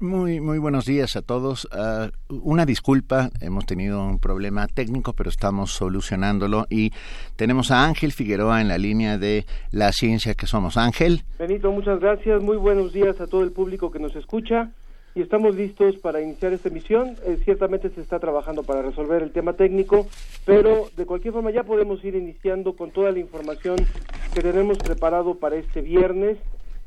Muy, muy buenos días a todos. Ah, una disculpa, hemos tenido un problema técnico, pero estamos solucionándolo y tenemos a Ángel Figueroa en la línea de la ciencia que somos. Ángel. Benito, muchas gracias. Muy buenos días a todo el público que nos escucha y estamos listos para iniciar esta emisión. Eh, ciertamente se está trabajando para resolver el tema técnico, pero de cualquier forma ya podemos ir iniciando con toda la información que tenemos preparado para este viernes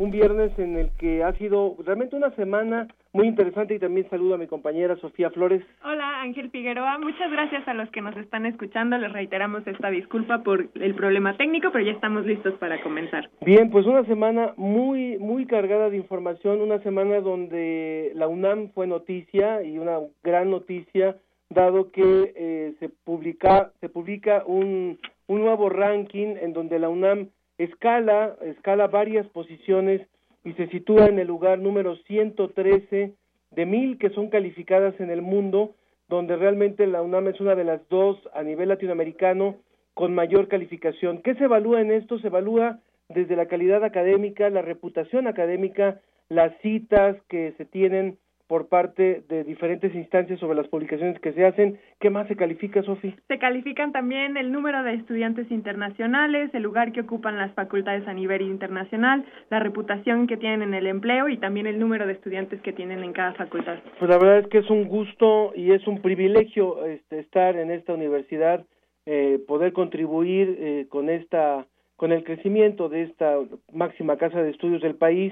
un viernes en el que ha sido realmente una semana muy interesante y también saludo a mi compañera Sofía Flores. Hola Ángel Figueroa, muchas gracias a los que nos están escuchando, les reiteramos esta disculpa por el problema técnico, pero ya estamos listos para comenzar. Bien, pues una semana muy muy cargada de información, una semana donde la UNAM fue noticia y una gran noticia dado que eh, se publica se publica un un nuevo ranking en donde la UNAM escala, escala varias posiciones y se sitúa en el lugar número 113 de mil que son calificadas en el mundo, donde realmente la UNAM es una de las dos a nivel latinoamericano con mayor calificación. ¿Qué se evalúa en esto? Se evalúa desde la calidad académica, la reputación académica, las citas que se tienen por parte de diferentes instancias sobre las publicaciones que se hacen. ¿Qué más se califica, Sofi? Se califican también el número de estudiantes internacionales, el lugar que ocupan las facultades a nivel internacional, la reputación que tienen en el empleo y también el número de estudiantes que tienen en cada facultad. Pues la verdad es que es un gusto y es un privilegio este, estar en esta universidad, eh, poder contribuir eh, con esta con el crecimiento de esta máxima casa de estudios del país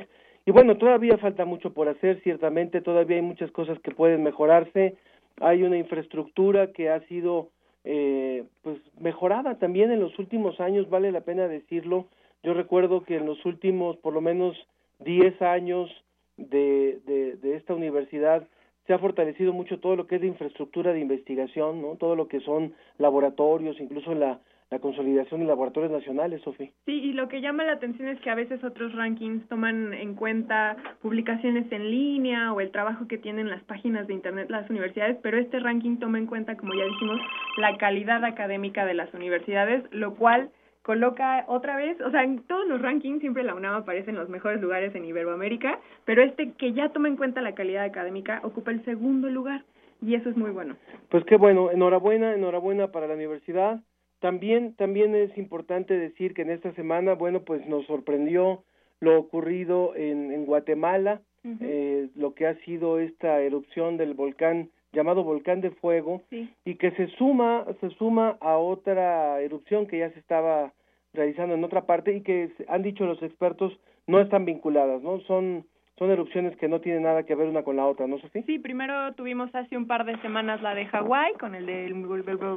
y bueno, todavía falta mucho por hacer, ciertamente, todavía hay muchas cosas que pueden mejorarse, hay una infraestructura que ha sido eh, pues mejorada también en los últimos años, vale la pena decirlo. Yo recuerdo que en los últimos por lo menos 10 años de, de, de esta universidad se ha fortalecido mucho todo lo que es de infraestructura de investigación, ¿no? Todo lo que son laboratorios, incluso la la consolidación de laboratorios nacionales, Sofi. Sí, y lo que llama la atención es que a veces otros rankings toman en cuenta publicaciones en línea o el trabajo que tienen las páginas de Internet las universidades, pero este ranking toma en cuenta, como ya dijimos, la calidad académica de las universidades, lo cual coloca otra vez, o sea, en todos los rankings siempre la UNAM aparece en los mejores lugares en Iberoamérica, pero este que ya toma en cuenta la calidad académica ocupa el segundo lugar y eso es muy bueno. Pues qué bueno, enhorabuena, enhorabuena para la universidad también, también es importante decir que en esta semana, bueno, pues nos sorprendió lo ocurrido en, en Guatemala, eh, lo que ha sido esta erupción del volcán llamado volcán de fuego y que se suma se suma a otra erupción que ya se estaba realizando en otra parte y que han dicho los expertos no están vinculadas, ¿no? Son son erupciones que no tienen nada que ver una con la otra, ¿no, Sofía? Sí, primero tuvimos hace un par de semanas la de Hawái con el del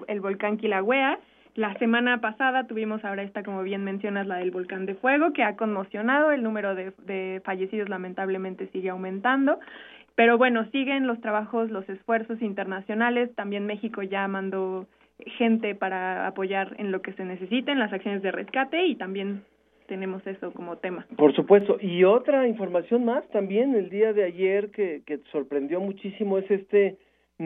el volcán Kilauea la semana pasada tuvimos ahora esta, como bien mencionas, la del volcán de fuego, que ha conmocionado, el número de, de fallecidos lamentablemente sigue aumentando. Pero bueno, siguen los trabajos, los esfuerzos internacionales. También México ya mandó gente para apoyar en lo que se necesite, en las acciones de rescate y también tenemos eso como tema. Por supuesto. Y otra información más también el día de ayer que, que sorprendió muchísimo es este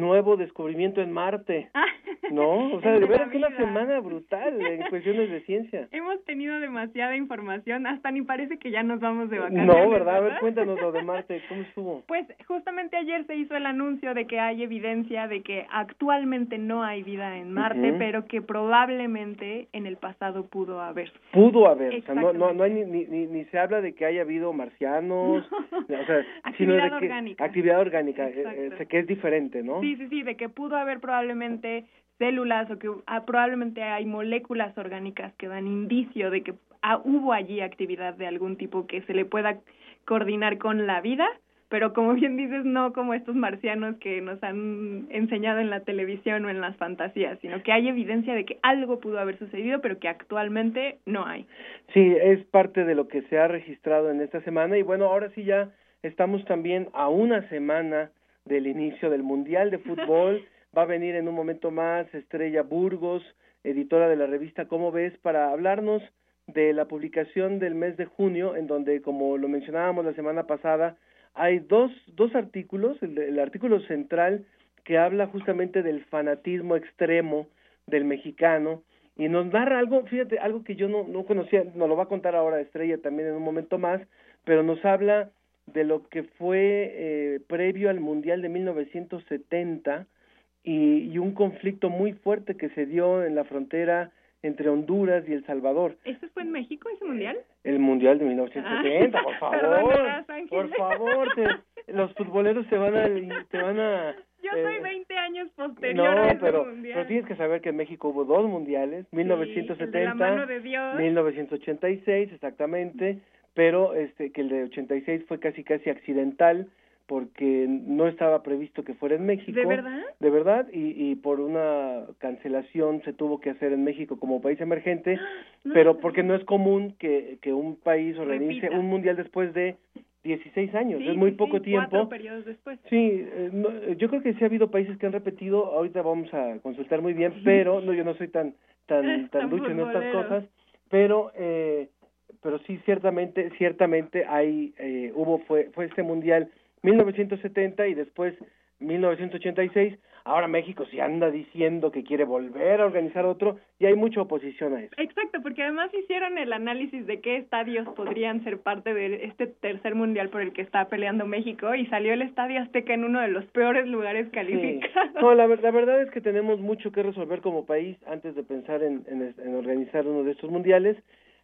nuevo descubrimiento en Marte. Ah. ¿No? O sea, de verdad que una semana brutal en cuestiones de ciencia. Hemos tenido demasiada información, hasta ni parece que ya nos vamos de vacaciones. No, ¿verdad? A ver, cuéntanos lo de Marte, ¿cómo estuvo? Pues justamente ayer se hizo el anuncio de que hay evidencia de que actualmente no hay vida en Marte, pero que probablemente en el pasado pudo haber. Pudo haber, o sea, no, no, no hay ni, ni, ni, se habla de que haya habido marcianos, o sea, actividad sino de que, orgánica. Actividad orgánica, eh, eh, que es diferente, ¿no? Sí, sí, sí, de que pudo haber probablemente células o que ah, probablemente hay moléculas orgánicas que dan indicio de que ah, hubo allí actividad de algún tipo que se le pueda coordinar con la vida, pero como bien dices, no como estos marcianos que nos han enseñado en la televisión o en las fantasías, sino que hay evidencia de que algo pudo haber sucedido, pero que actualmente no hay. Sí, es parte de lo que se ha registrado en esta semana y bueno, ahora sí ya estamos también a una semana del inicio del Mundial de Fútbol. Va a venir en un momento más Estrella Burgos, editora de la revista Cómo ves, para hablarnos de la publicación del mes de junio, en donde, como lo mencionábamos la semana pasada, hay dos, dos artículos, el, el artículo central que habla justamente del fanatismo extremo del mexicano y nos narra algo, fíjate, algo que yo no, no conocía, nos lo va a contar ahora Estrella también en un momento más, pero nos habla de lo que fue eh, previo al Mundial de 1970 y, y un conflicto muy fuerte que se dio en la frontera entre Honduras y El Salvador. ¿Esto fue en México, ese mundial? El Mundial de 1970, por favor. Por favor, te- los futboleros te van a te van a Yo eh, soy 20 años posterior a no, ese pero, mundial. pero tienes que saber que en México hubo dos mundiales, el de la 1970, mano de Dios. 1986 exactamente, pero este que el de 86 fue casi casi accidental porque no estaba previsto que fuera en México. ¿De verdad? De verdad, y, y por una cancelación se tuvo que hacer en México como país emergente, No pero porque no es común que, que un país organice Repita. un mundial después de 16 años, Sí, es muy sí, poco sí, tiempo. Periodos después. Sí, eh, no, eh, yo creo que sí ha habido países que han repetido, ahorita vamos a consultar muy bien, pero no yo no soy tan tan tan ducho en estas cosas, pero eh, pero sí ciertamente ciertamente hay eh, hubo fue fue este mundial 1970 y después 1986. Ahora México se anda diciendo que quiere volver a organizar otro y hay mucha oposición a eso. Exacto, porque además hicieron el análisis de qué estadios podrían ser parte de este tercer mundial por el que está peleando México y salió el Estadio Azteca en uno de los peores lugares Sí. calificados. No, la, ver- la verdad es que tenemos mucho que resolver como país antes de pensar en, en organizar uno de estos mundiales.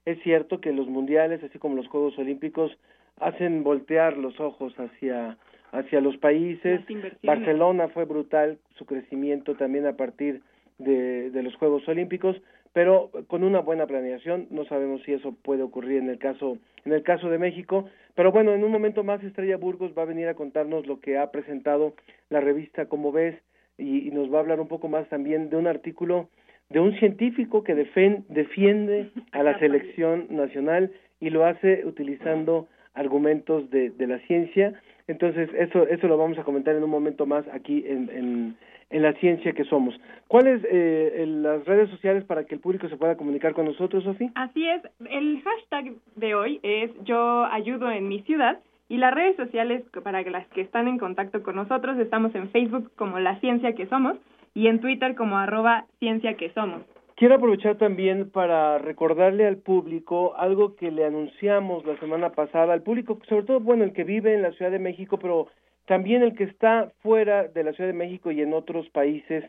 Es cierto que los mundiales, así como los Juegos Olímpicos, hacen voltear los ojos hacia hacia los países. Barcelona fue brutal su crecimiento también a partir de, de los Juegos Olímpicos, pero con una buena planeación, no sabemos si eso puede ocurrir en el caso en el caso de México, pero bueno, en un momento más Estrella Burgos va a venir a contarnos lo que ha presentado la revista Como ves y, y nos va a hablar un poco más también de un artículo de un científico que defen- defiende a la selección nacional y lo hace utilizando argumentos de, de la ciencia. Entonces, eso, eso lo vamos a comentar en un momento más aquí en, en, en la ciencia que somos. ¿Cuáles eh, en las redes sociales para que el público se pueda comunicar con nosotros, Sofi? Así es, el hashtag de hoy es yo ayudo en mi ciudad y las redes sociales para las que están en contacto con nosotros estamos en Facebook como La Ciencia que Somos y en Twitter como arroba Ciencia que Somos. Quiero aprovechar también para recordarle al público algo que le anunciamos la semana pasada, al público, sobre todo, bueno, el que vive en la Ciudad de México, pero también el que está fuera de la Ciudad de México y en otros países,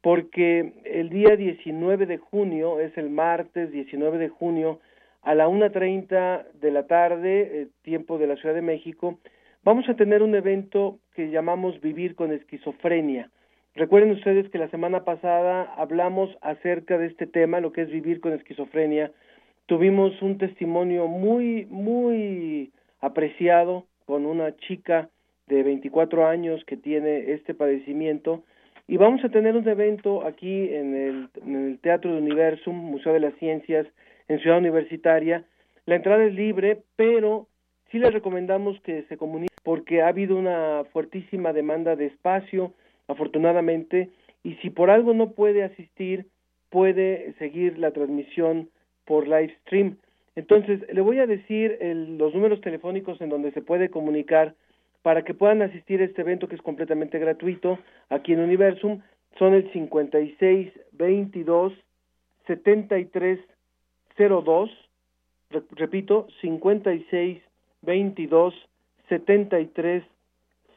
porque el día 19 de junio, es el martes 19 de junio, a la 1.30 de la tarde, eh, tiempo de la Ciudad de México, vamos a tener un evento que llamamos Vivir con Esquizofrenia. Recuerden ustedes que la semana pasada hablamos acerca de este tema, lo que es vivir con esquizofrenia. Tuvimos un testimonio muy, muy apreciado con una chica de 24 años que tiene este padecimiento y vamos a tener un evento aquí en el, Teatro de Universum, Museo de las Ciencias, en Ciudad Universitaria. La entrada es libre, pero sí les recomendamos que se comuniquen porque ha habido una fuertísima demanda de espacio, afortunadamente, y si por algo no puede asistir, puede seguir la transmisión por live stream. Entonces, le voy a decir el- los números telefónicos en donde se puede comunicar para que puedan asistir a este evento que es completamente gratuito aquí en Universum. Son el 56 22 73 02, Re- repito, 56 22 73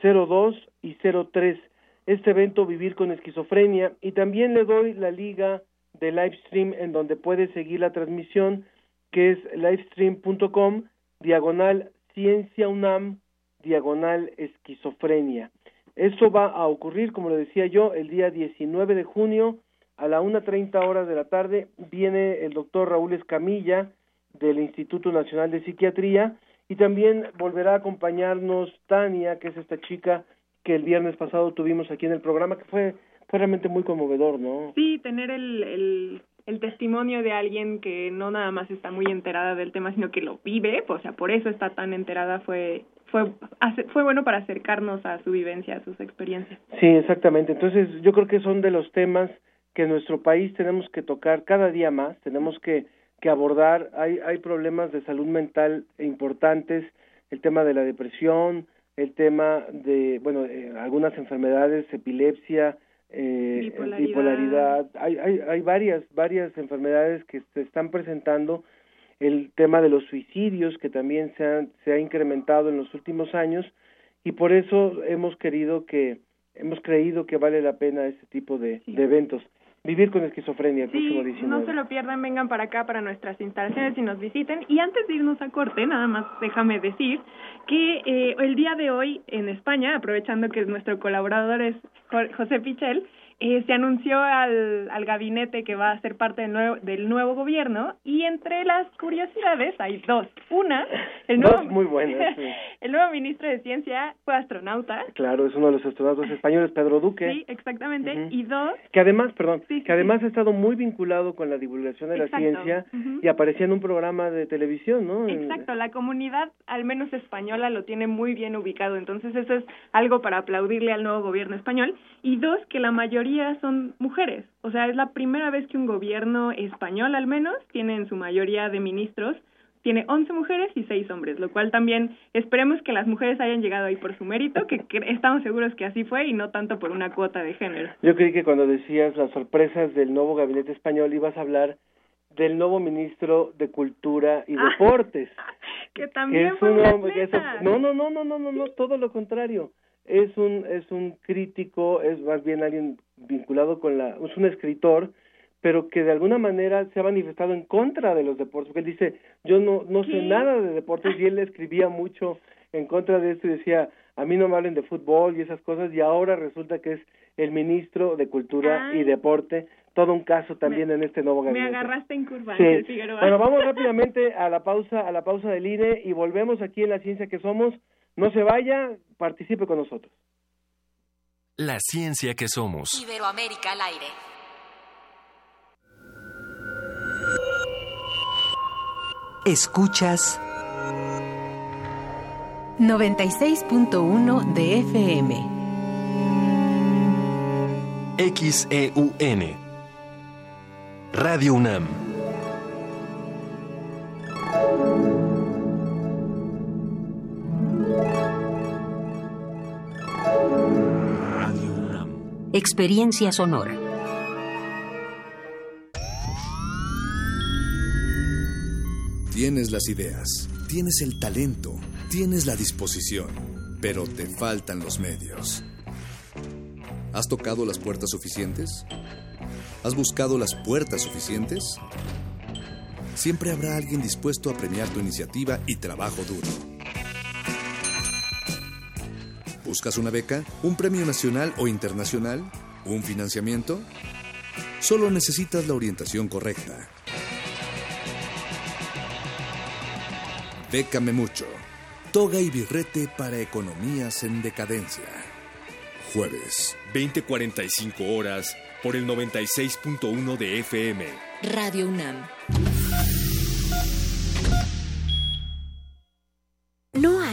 02 y 03 este evento Vivir con Esquizofrenia y también le doy la liga de livestream en donde puede seguir la transmisión que es livestream.com diagonal ciencia UNAM diagonal esquizofrenia. Esto va a ocurrir, como le decía yo, el día 19 de junio a la 1.30 horas de la tarde. Viene el doctor Raúl Escamilla del Instituto Nacional de Psiquiatría y también volverá a acompañarnos Tania, que es esta chica que el viernes pasado tuvimos aquí en el programa, que fue, fue realmente muy conmovedor, ¿no? Sí, tener el, el, el testimonio de alguien que no nada más está muy enterada del tema, sino que lo vive, o sea, por eso está tan enterada fue fue fue bueno para acercarnos a su vivencia, a sus experiencias. Sí, exactamente. Entonces, yo creo que son de los temas que en nuestro país tenemos que tocar cada día más, tenemos que, que abordar, hay, hay problemas de salud mental importantes, el tema de la depresión, el tema de, bueno, eh, algunas enfermedades, epilepsia, eh, Bipolaridad. bipolaridad, hay, hay, hay varias, varias enfermedades que se están presentando, el tema de los suicidios que también se, han, se ha incrementado en los últimos años y por eso hemos querido que, hemos creído que vale la pena este tipo de, Sí. de eventos. Vivir con esquizofrenia, el Sí, próximo 19. no se lo pierdan, vengan para acá, para nuestras instalaciones y nos visiten. Y antes de irnos a corte, nada más déjame decir que eh, el día de hoy en España, aprovechando que nuestro colaborador es Jo- José Pichel, eh, se anunció al, al gabinete que va a ser parte del nuevo, del nuevo gobierno y entre las curiosidades hay dos. Una, el nuevo, Dos muy buenas, sí. el nuevo ministro de Ciencia fue astronauta. Claro, es uno de los astronautas españoles, Pedro Duque. Sí, exactamente. Y dos, que además, perdón, Sí, sí, que además ha estado muy vinculado con la divulgación de la ciencia y aparecía en un programa de televisión, ¿no? En- Exacto, la comunidad, al menos española, lo tiene muy bien ubicado. Entonces, eso es algo para aplaudirle al nuevo gobierno español. Y dos, que la mayoría son mujeres. O sea, es la primera vez que un gobierno español, al menos, tiene en su mayoría de ministros, tiene 11 mujeres y 6 hombres, lo cual también esperemos que las mujeres hayan llegado ahí por su mérito, que, que estamos seguros que así fue y no tanto por una cuota de género. Yo creí que cuando decías las sorpresas del nuevo gabinete español ibas a hablar del nuevo ministro de Cultura y Ah, Deportes. Que que también es fue un hombre que es- atleta. no no no no no no no todo lo contrario es un es un crítico es más bien alguien vinculado con la es un escritor pero que de alguna manera se ha manifestado en contra de los deportes porque él dice yo no no sé nada de deportes y él escribía mucho en contra de esto y decía a mí no me hablen de fútbol y esas cosas y ahora resulta que es el ministro de cultura Ay. y deporte todo un caso también en este nuevo Me gabinete agarraste en curva, Sí. Figueroa. Bueno, vamos rápidamente a la pausa, a la pausa del INE y volvemos aquí en la ciencia que somos. No se vaya, participe con nosotros. La ciencia que somos. Iberoamérica al aire. Escuchas 96.1 de FM. XEUN. E Radio UNAM. Experiencia sonora. Tienes las ideas, tienes el talento, tienes la disposición, pero te faltan los medios. ¿Has tocado las puertas suficientes? ¿Has buscado las puertas suficientes? Siempre habrá alguien dispuesto a premiar tu iniciativa y trabajo duro. ¿Buscas una beca? ¿Un premio nacional o internacional? ¿Un financiamiento? Solo necesitas la orientación correcta. Bécame mucho. Toga y birrete para economías en decadencia. Jueves. 2045 horas por el 96.1 de FM. Radio UNAM.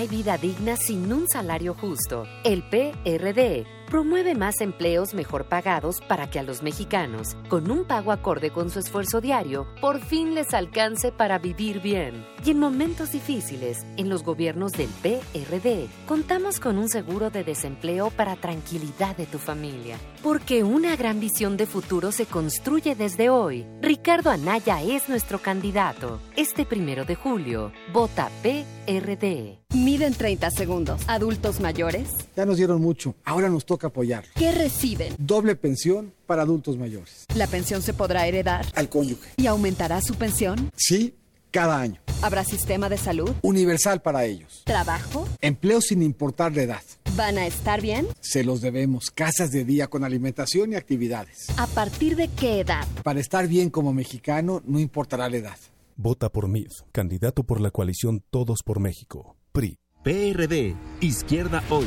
Hay vida digna sin un salario justo. El PRD promueve más empleos mejor pagados para que a los mexicanos, con un pago acorde con su esfuerzo diario, por fin les alcance para vivir bien. Y en momentos difíciles, en los gobiernos del PRD, contamos con un seguro de desempleo para tranquilidad de tu familia. Porque una gran visión de futuro se construye desde hoy. Ricardo Anaya es nuestro candidato. Este primero de julio, vota PRD. Miden 30 segundos. Adultos mayores. Ya nos dieron mucho, ahora nos toca apoyar. ¿Qué reciben? Doble pensión para adultos mayores. ¿La pensión se podrá heredar? Al cónyuge. ¿Y aumentará su pensión? Sí, cada año. ¿Habrá sistema de salud? Universal para ellos. ¿Trabajo? Empleo sin importar la edad. ¿Van a estar bien? Se los debemos. Casas de día con alimentación y actividades. ¿A partir de qué edad? Para estar bien como mexicano, no importará la edad. Vota por MID, candidato por la coalición Todos por México. PRI. PRD, Izquierda Hoy.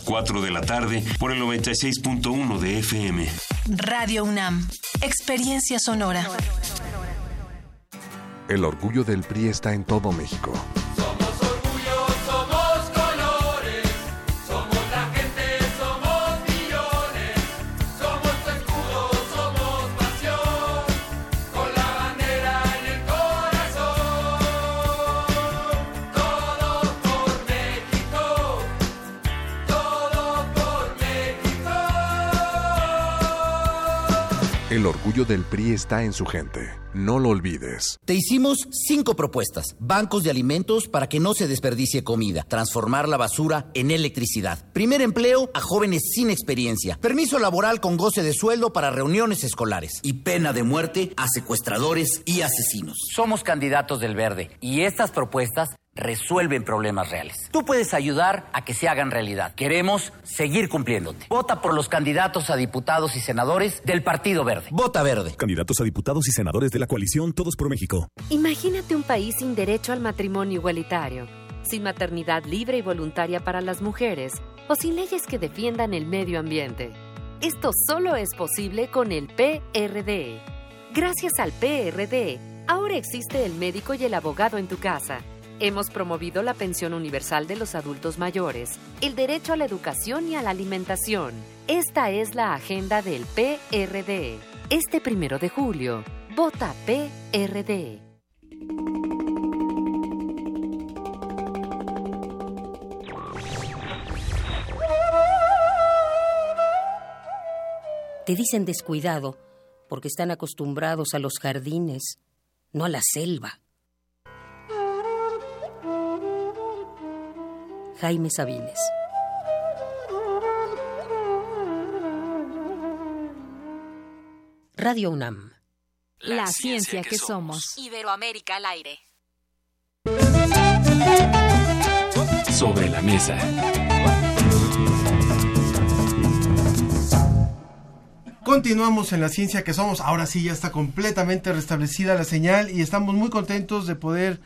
4 de la tarde por el 96.1 de FM. Radio UNAM. Experiencia sonora. El orgullo del PRI está en todo México. El orgullo del PRI está en su gente. No lo olvides. Te hicimos cinco propuestas. Bancos de alimentos para que no se desperdicie comida. Transformar la basura en electricidad. Primer empleo a jóvenes sin experiencia. Permiso laboral con goce de sueldo para reuniones escolares. Y pena de muerte a secuestradores y asesinos. Somos candidatos del verde. Y estas propuestas resuelven problemas reales. Tú puedes ayudar a que se hagan realidad. Queremos seguir cumpliéndote. Vota por los candidatos a diputados y senadores del Partido Verde. Vota verde. Candidatos a diputados y senadores de la coalición Todos por México. Imagínate un país sin derecho al matrimonio igualitario, sin maternidad libre y voluntaria para las mujeres o sin leyes que defiendan el medio ambiente. Esto solo es posible con el PRD. Gracias al PRD, ahora existe el médico y el abogado en tu casa Hemos promovido la pensión universal de los adultos mayores, el derecho a la educación y a la alimentación. Esta es la agenda del PRD. Este primero de julio, vota PRD. Te dicen descuidado porque están acostumbrados a los jardines, no a la selva. Jaime Sabines. Radio UNAM. La, ciencia, que, somos. Iberoamérica al aire. Sobre la mesa. Continuamos en la ciencia que somos. Ahora sí ya está completamente restablecida la señal y estamos muy contentos de poder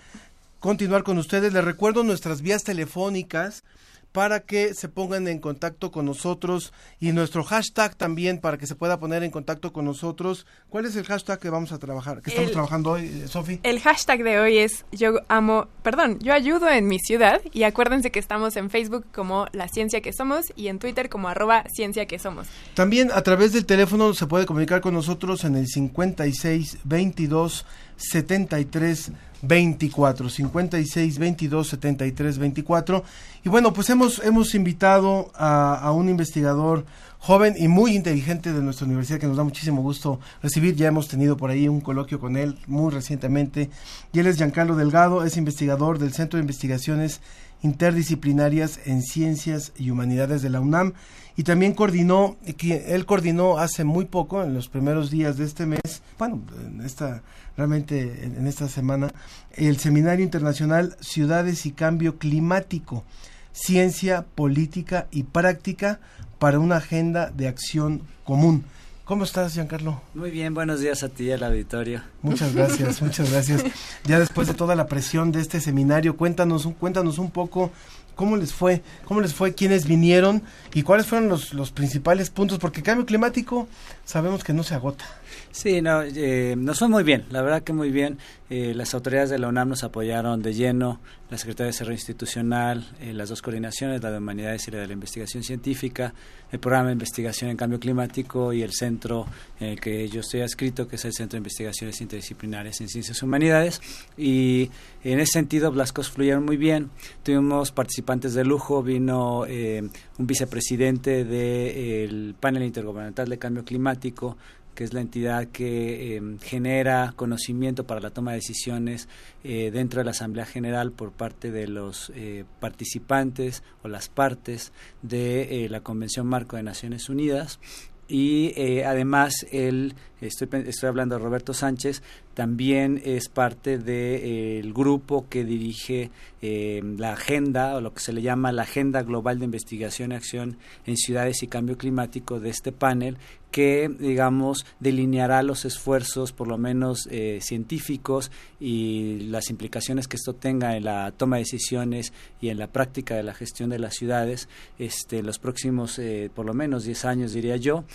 continuar con ustedes. Les recuerdo nuestras vías telefónicas para que se pongan en contacto con nosotros y nuestro hashtag también para que se pueda poner en contacto con nosotros. ¿Cuál es el hashtag que vamos a trabajar, que estamos trabajando hoy, eh, Sofi? El hashtag de hoy es yo amo, perdón, yo ayudo en mi ciudad y acuérdense que estamos en Facebook como La Ciencia que Somos y en Twitter como arroba Ciencia que Somos. También a través del teléfono se puede comunicar con nosotros en el 56 22 73 24 56 22 73 24 y bueno pues hemos hemos invitado a, a, un investigador joven y muy inteligente de nuestra universidad que nos da muchísimo gusto recibir. Ya hemos tenido por ahí un coloquio con él muy recientemente. Y él es Giancarlo Delgado es investigador del Centro de Investigaciones Interdisciplinarias en Ciencias y Humanidades de la UNAM y también coordinó, él coordinó hace muy poco, en los primeros días de este mes, bueno, en esta, realmente en esta semana, el Seminario Internacional Ciudades y Cambio Climático, Ciencia, Política y Práctica para una Agenda de Acción Común. ¿Cómo estás, Giancarlo? Muy bien, buenos días a ti y al auditorio. Muchas gracias, muchas gracias. Ya después de toda la presión de este seminario, cuéntanos, cuéntanos un poco cómo les fue, cómo les fue, quiénes vinieron y cuáles fueron los, los principales puntos, porque cambio climático sabemos que no se agota. Sí, no, eh, nos fue muy bien, la verdad que muy bien. Eh, las autoridades de la UNAM nos apoyaron de lleno, la Secretaría de Desarrollo Institucional, eh, las dos coordinaciones, la de Humanidades y la de la Investigación Científica, el programa de investigación en cambio climático y el centro en el que yo estoy adscrito, que es el Centro de Investigaciones Interdisciplinarias en Ciencias Humanidades. Y en ese sentido, las cosas fluyeron muy bien. Tuvimos participantes de lujo, vino eh, un vicepresidente del panel intergubernamental de cambio climático, que es la entidad que em, genera conocimiento para la toma de decisiones eh, dentro de la Asamblea General por parte de los eh, participantes o las partes de eh, la Convención Marco de Naciones Unidas. Y además él, estoy, estoy hablando de Roberto Sánchez, también es parte del grupo que dirige la agenda o lo que se le llama la Agenda Global de Investigación y Acción en Ciudades y Cambio Climático de este panel que, digamos, delineará los esfuerzos, por lo menos eh, científicos, y las implicaciones que esto tenga en la toma de decisiones y en la práctica de la gestión de las ciudades, este, los próximos, eh, por lo menos 10 años, diría yo.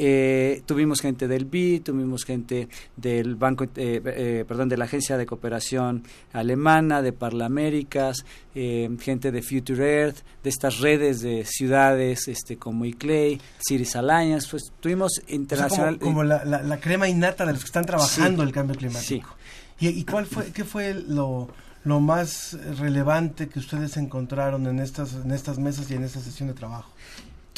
Eh, tuvimos gente del BI, tuvimos gente del banco, eh, eh, perdón, de la agencia de cooperación alemana, de Parlaméricas, gente de Future Earth, de estas redes de ciudades, este, como ICLEI, Cities Alliance, pues tuvimos internacional. como, la, la, crema innata de los que están trabajando el cambio climático. ¿Y, ¿Y, cuál fue, qué fue lo, lo más relevante que ustedes encontraron en estas, en estas mesas y en esta sesión de trabajo?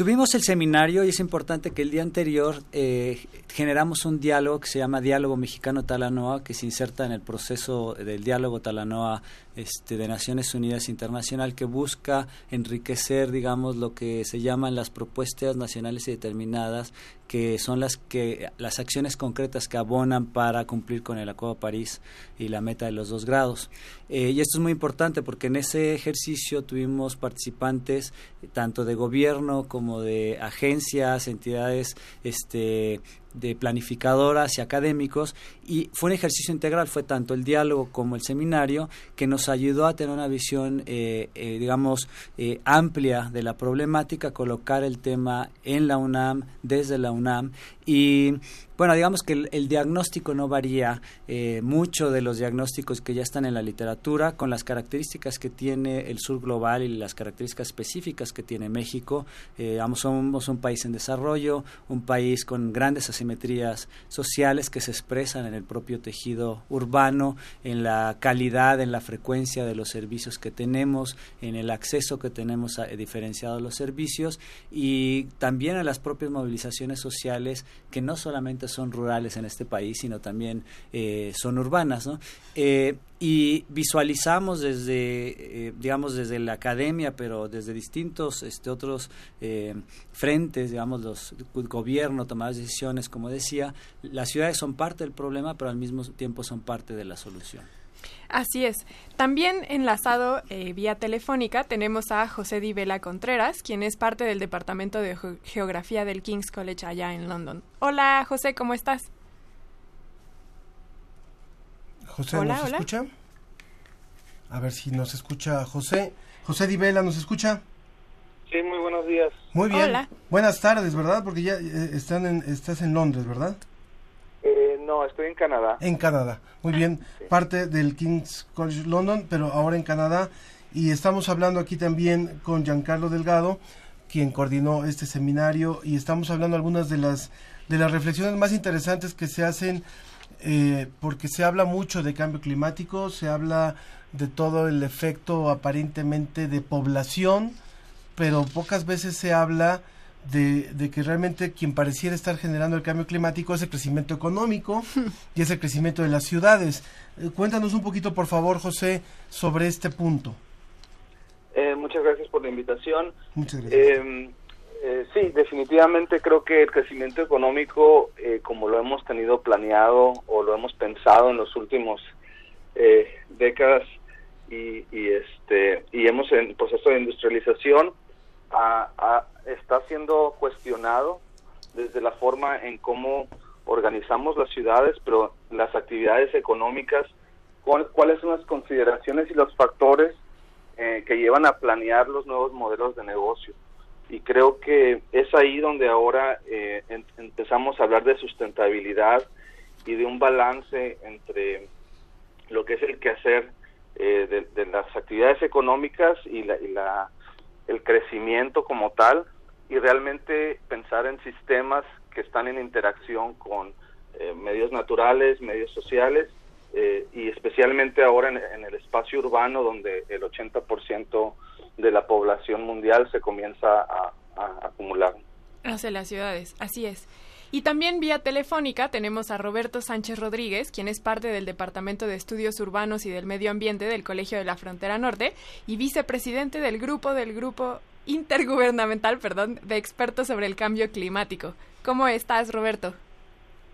Tuvimos el seminario y es importante que el día anterior eh, generamos un diálogo que se llama Diálogo Mexicano Talanoa, que se inserta en el proceso del diálogo Talanoa este, de Naciones Unidas Internacional, que busca enriquecer, digamos, lo que se llaman las propuestas nacionales y determinadas que son las que las acciones concretas que abonan para cumplir con el Acuerdo de París y la meta de los dos grados. Eh, y esto es muy importante porque en ese ejercicio tuvimos participantes tanto de gobierno como de agencias, entidades este, de planificadoras y académicos y fue un ejercicio integral, fue tanto el diálogo como el seminario que nos ayudó a tener una visión, eh, eh, digamos, eh, amplia de la problemática, colocar el tema en la UNAM, desde la UNAM y bueno, digamos que el, diagnóstico no varía eh, mucho de los diagnósticos que ya están en la literatura, con las características que tiene el sur global y las características específicas que tiene México. Eh, somos un país en desarrollo, un país con grandes asimetrías sociales que se expresan en el propio tejido urbano, en la calidad, en la frecuencia de los servicios que tenemos, en el acceso que tenemos a, diferenciado a los servicios y también a las propias movilizaciones sociales que no solamente son rurales en este país, sino también eh, son urbanas, ¿no? Eh, y visualizamos desde, eh, digamos, desde la academia, pero desde distintos este, otros frentes, digamos, los gobierno, tomar decisiones, como decía, las ciudades son parte del problema, pero al mismo tiempo son parte de la solución. Así es. También enlazado eh, vía telefónica tenemos a José Di Vela Contreras, quien es parte del Departamento de Geografía del King's College allá en London. Hola, José, ¿cómo estás? José, ¿nos escucha? A ver si nos escucha José. José Di Vela, ¿nos escucha? Sí, muy buenos días. Muy bien. Hola. Buenas tardes, ¿verdad? Porque ya eh, están en, estás en Londres, ¿verdad? No, estoy en Canadá. En Canadá, muy bien. Parte del King's College London, pero ahora en Canadá. Y estamos hablando aquí también con Giancarlo Delgado, quien coordinó este seminario, y estamos hablando algunas de las, de las reflexiones más interesantes que se hacen, eh, porque se habla mucho de cambio climático, se habla de todo el efecto aparentemente de población, pero pocas veces se habla de, que realmente quien pareciera estar generando el cambio climático es el crecimiento económico y es el crecimiento de las ciudades. Eh, cuéntanos un poquito, por favor, José, sobre este punto. Eh, muchas gracias por la invitación. Muchas gracias. Em, eh, sí, definitivamente creo que el crecimiento económico, como lo hemos tenido planeado o lo hemos pensado en los últimos décadas y, y, este y hemos en proceso de industrialización, está siendo cuestionado desde la forma en cómo organizamos las ciudades, pero las actividades económicas, cuáles son las consideraciones y los factores eh, que llevan a planear los nuevos modelos de negocio. Y creo que es ahí donde ahora eh, empezamos a hablar de sustentabilidad y de un balance entre lo que es el quehacer de, de, las actividades económicas y, la, y la, el crecimiento como tal y realmente pensar en sistemas que están en interacción con eh, medios naturales, medios sociales eh, y especialmente ahora en, el espacio urbano donde el 80% de la población mundial se comienza a, a acumular. Hacia las ciudades, así es. Y también vía telefónica tenemos a Roberto Sánchez Rodríguez, quien es parte del Departamento de Estudios Urbanos y del Medio Ambiente del Colegio de la Frontera Norte y vicepresidente del grupo del grupo intergubernamental, perdón, de expertos sobre el cambio climático. ¿Cómo estás, Roberto?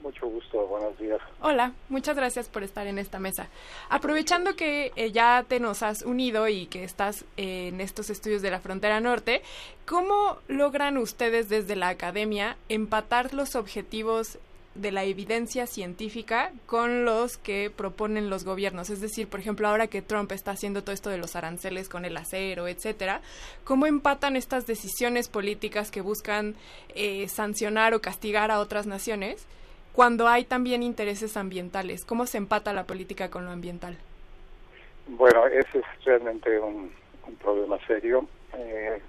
Mucho gusto, buenos días. Hola, muchas gracias por estar en esta mesa. Aprovechando que eh, ya te nos has unido y que estás eh, en estos estudios de la frontera norte, ¿cómo logran ustedes desde la academia empatar los objetivos de la evidencia científica con los que proponen los gobiernos. Es decir, por ejemplo, ahora que Trump está haciendo todo esto de los aranceles con el acero, etcétera, ¿cómo empatan estas decisiones políticas que buscan eh, sancionar o castigar a otras naciones cuando hay también intereses ambientales? ¿Cómo se empata la política con lo ambiental? Bueno, ese es realmente un, problema serio. Eh,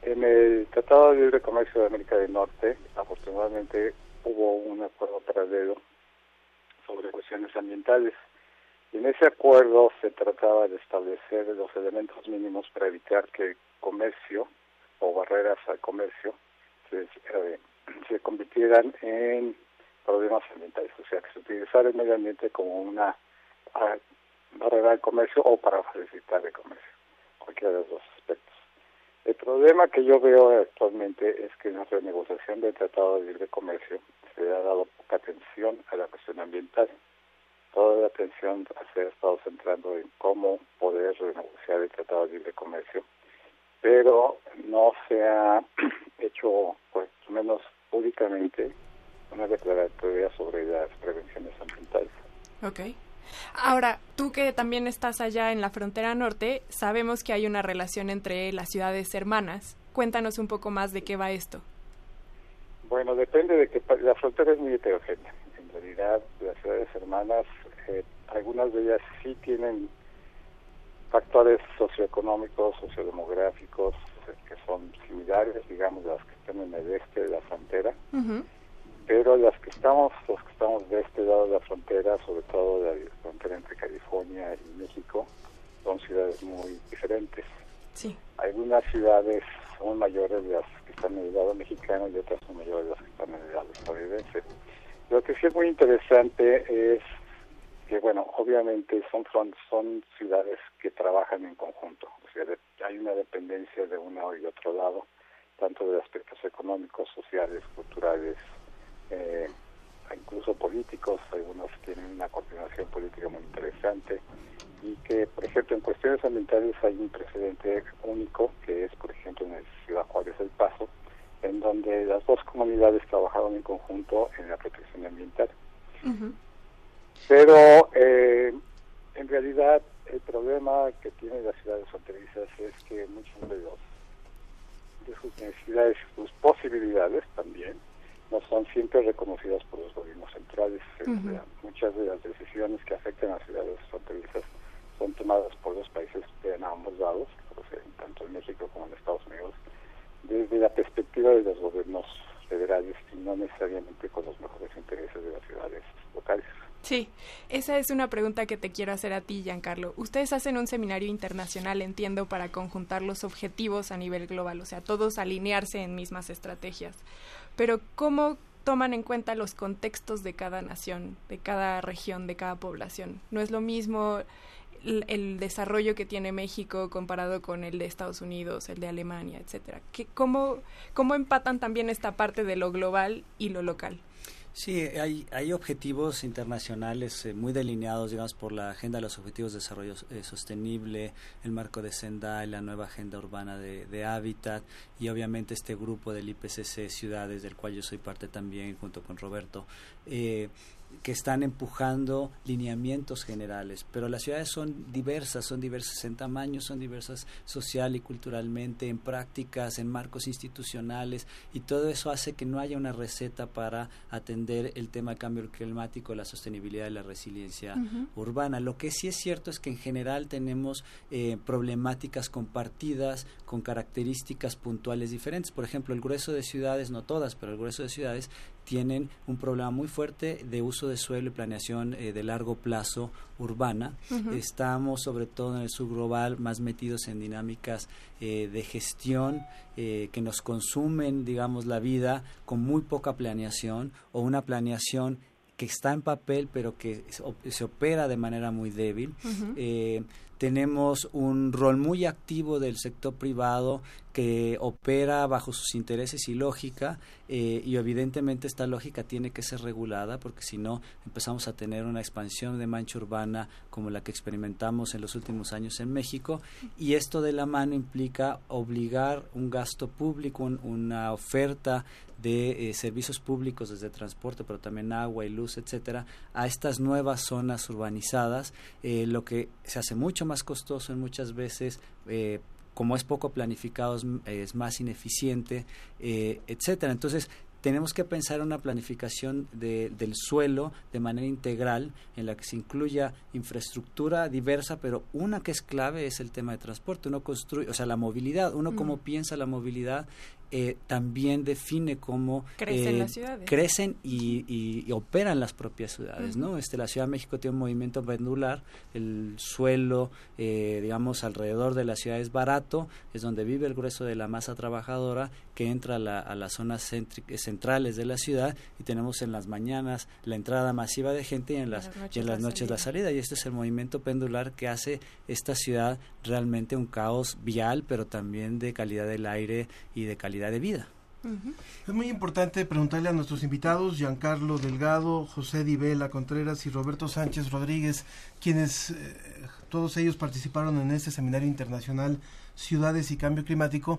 en el Tratado de Libre Comercio de América del Norte, afortunadamente hubo un acuerdo paralelo sobre cuestiones ambientales. Y en ese acuerdo se trataba de establecer los elementos mínimos para evitar que comercio o barreras al comercio se, eh, se convirtieran en problemas ambientales, o sea, que se utilizara el medio ambiente como una barrera al comercio o para facilitar el comercio, cualquiera de los dos aspectos. El problema que yo veo actualmente es que en la renegociación del Tratado de Libre Comercio se ha dado poca atención a la cuestión ambiental. Toda la atención se ha estado centrando en cómo poder renegociar el Tratado de Libre Comercio, pero no se ha hecho, pues menos públicamente, una declaratoria sobre las prevenciones ambientales. Okay. Ahora, tú que también estás allá en la frontera norte, sabemos que hay una relación entre las ciudades hermanas. Cuéntanos un poco más de qué va esto. Bueno, depende de que la frontera es muy heterogénea. En realidad, las ciudades hermanas, eh, algunas de ellas sí tienen factores socioeconómicos, sociodemográficos, eh, que son similares, digamos, las que están en el este de la frontera pero las que estamos, los que estamos de este lado de la frontera, sobre todo de la frontera entre California y México, son ciudades muy diferentes. Sí. Algunas ciudades son mayores de las que están en el lado mexicano y otras son mayores de las que están en el lado estadounidense. Lo que sí es muy interesante es que, bueno, obviamente son, son, son ciudades que trabajan en conjunto, o sea, hay una dependencia de uno y otro lado, tanto de aspectos económicos, sociales, culturales, eh, incluso políticos, algunos tienen una coordinación política muy interesante y que, por ejemplo, en cuestiones ambientales hay un precedente único, que es, por ejemplo, en el Ciudad Juárez El Paso, en donde las dos comunidades trabajaron en conjunto en la protección ambiental. Pero eh, en realidad el problema que tienen las ciudades fronterizas es que muchos de los de sus necesidades, sus posibilidades también, no son siempre reconocidas por los gobiernos centrales. Muchas de las decisiones que afectan a ciudades fronterizas son tomadas por los países de ambos lados, tanto en México como en Estados Unidos, desde la perspectiva de los gobiernos federales y no necesariamente con los mejores intereses de las ciudades locales. Sí, esa es una pregunta que te quiero hacer a ti, Giancarlo. Ustedes hacen un seminario internacional, entiendo, para conjuntar los objetivos a nivel global, o sea, todos alinearse en mismas estrategias pero ¿cómo toman en cuenta los contextos de cada nación, de cada región, de cada población? No es lo mismo el, desarrollo que tiene México comparado con el de Estados Unidos, el de Alemania, etcétera. ¿Cómo, ¿Cómo empatan también esta parte de lo global y lo local? Sí, hay, hay objetivos internacionales eh, muy delineados, digamos, por la Agenda de los Objetivos de Desarrollo eh, Sostenible, el marco de Sendai, la nueva Agenda Urbana de, Hábitat y obviamente este grupo del IPCC Ciudades, del cual yo soy parte también junto con Roberto. Eh, que están empujando lineamientos generales, pero las ciudades son diversas, son diversas en tamaño, son diversas social y culturalmente, en prácticas, en marcos institucionales, y todo eso hace que no haya una receta para atender el tema del cambio climático, la sostenibilidad y la resiliencia urbana. Lo que sí es cierto es que en general tenemos eh, problemáticas compartidas con características puntuales diferentes. Por ejemplo, el grueso de ciudades, no todas, pero el grueso de ciudades tienen un problema muy fuerte de uso de suelo y planeación eh, de largo plazo urbana. Estamos, sobre todo en el subglobal, más metidos en dinámicas eh, de gestión eh, que nos consumen, digamos, la vida con muy poca planeación o una planeación que está en papel pero que se opera de manera muy débil. Tenemos un rol muy activo del sector privado que opera bajo sus intereses y lógica eh, y evidentemente esta lógica tiene que ser regulada porque si no empezamos a tener una expansión de mancha urbana como la que experimentamos en los últimos años en México y esto de la mano implica obligar un gasto público, una oferta de eh, servicios públicos desde transporte, pero también agua y luz, etcétera, a estas nuevas zonas urbanizadas, eh, lo que se hace mucho más costoso en muchas veces. Como es poco planificado, es, más ineficiente, etcétera. Entonces, tenemos que pensar en una planificación de, del suelo de manera integral en la que se incluya infraestructura diversa, pero una que es clave es el tema de transporte. Uno construye, o sea, la movilidad, uno cómo piensa la movilidad eh, también define cómo crecen eh, las ciudades. Crecen y, operan las propias ciudades, ¿no? Este, la Ciudad de México tiene un movimiento pendular, el suelo, eh, digamos, alrededor de la ciudad es barato, es donde vive el grueso de la masa trabajadora que entra a, las zonas centrales de la ciudad y tenemos en las mañanas la entrada masiva de gente y en las, y en las noches la salida. Y este es el movimiento pendular que hace esta ciudad realmente un caos vial, pero también de calidad del aire y de calidad de vida. Es muy importante preguntarle a nuestros invitados, Giancarlo Delgado, José Divela Contreras y Roberto Sánchez Rodríguez, quienes eh, todos ellos participaron en este seminario internacional Ciudades y Cambio Climático.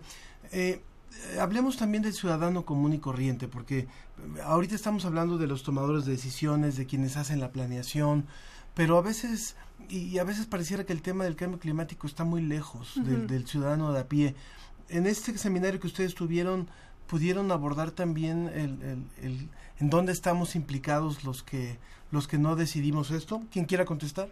Eh, eh, hablemos también del ciudadano común y corriente, porque ahorita estamos hablando de los tomadores de decisiones, de quienes hacen la planeación, pero a veces, y a veces pareciera que el tema del cambio climático está muy lejos del, del ciudadano de a pie en este seminario que ustedes tuvieron, pudieron abordar también el, el, en dónde estamos implicados los que los que no decidimos esto. ¿Quién quiera contestar?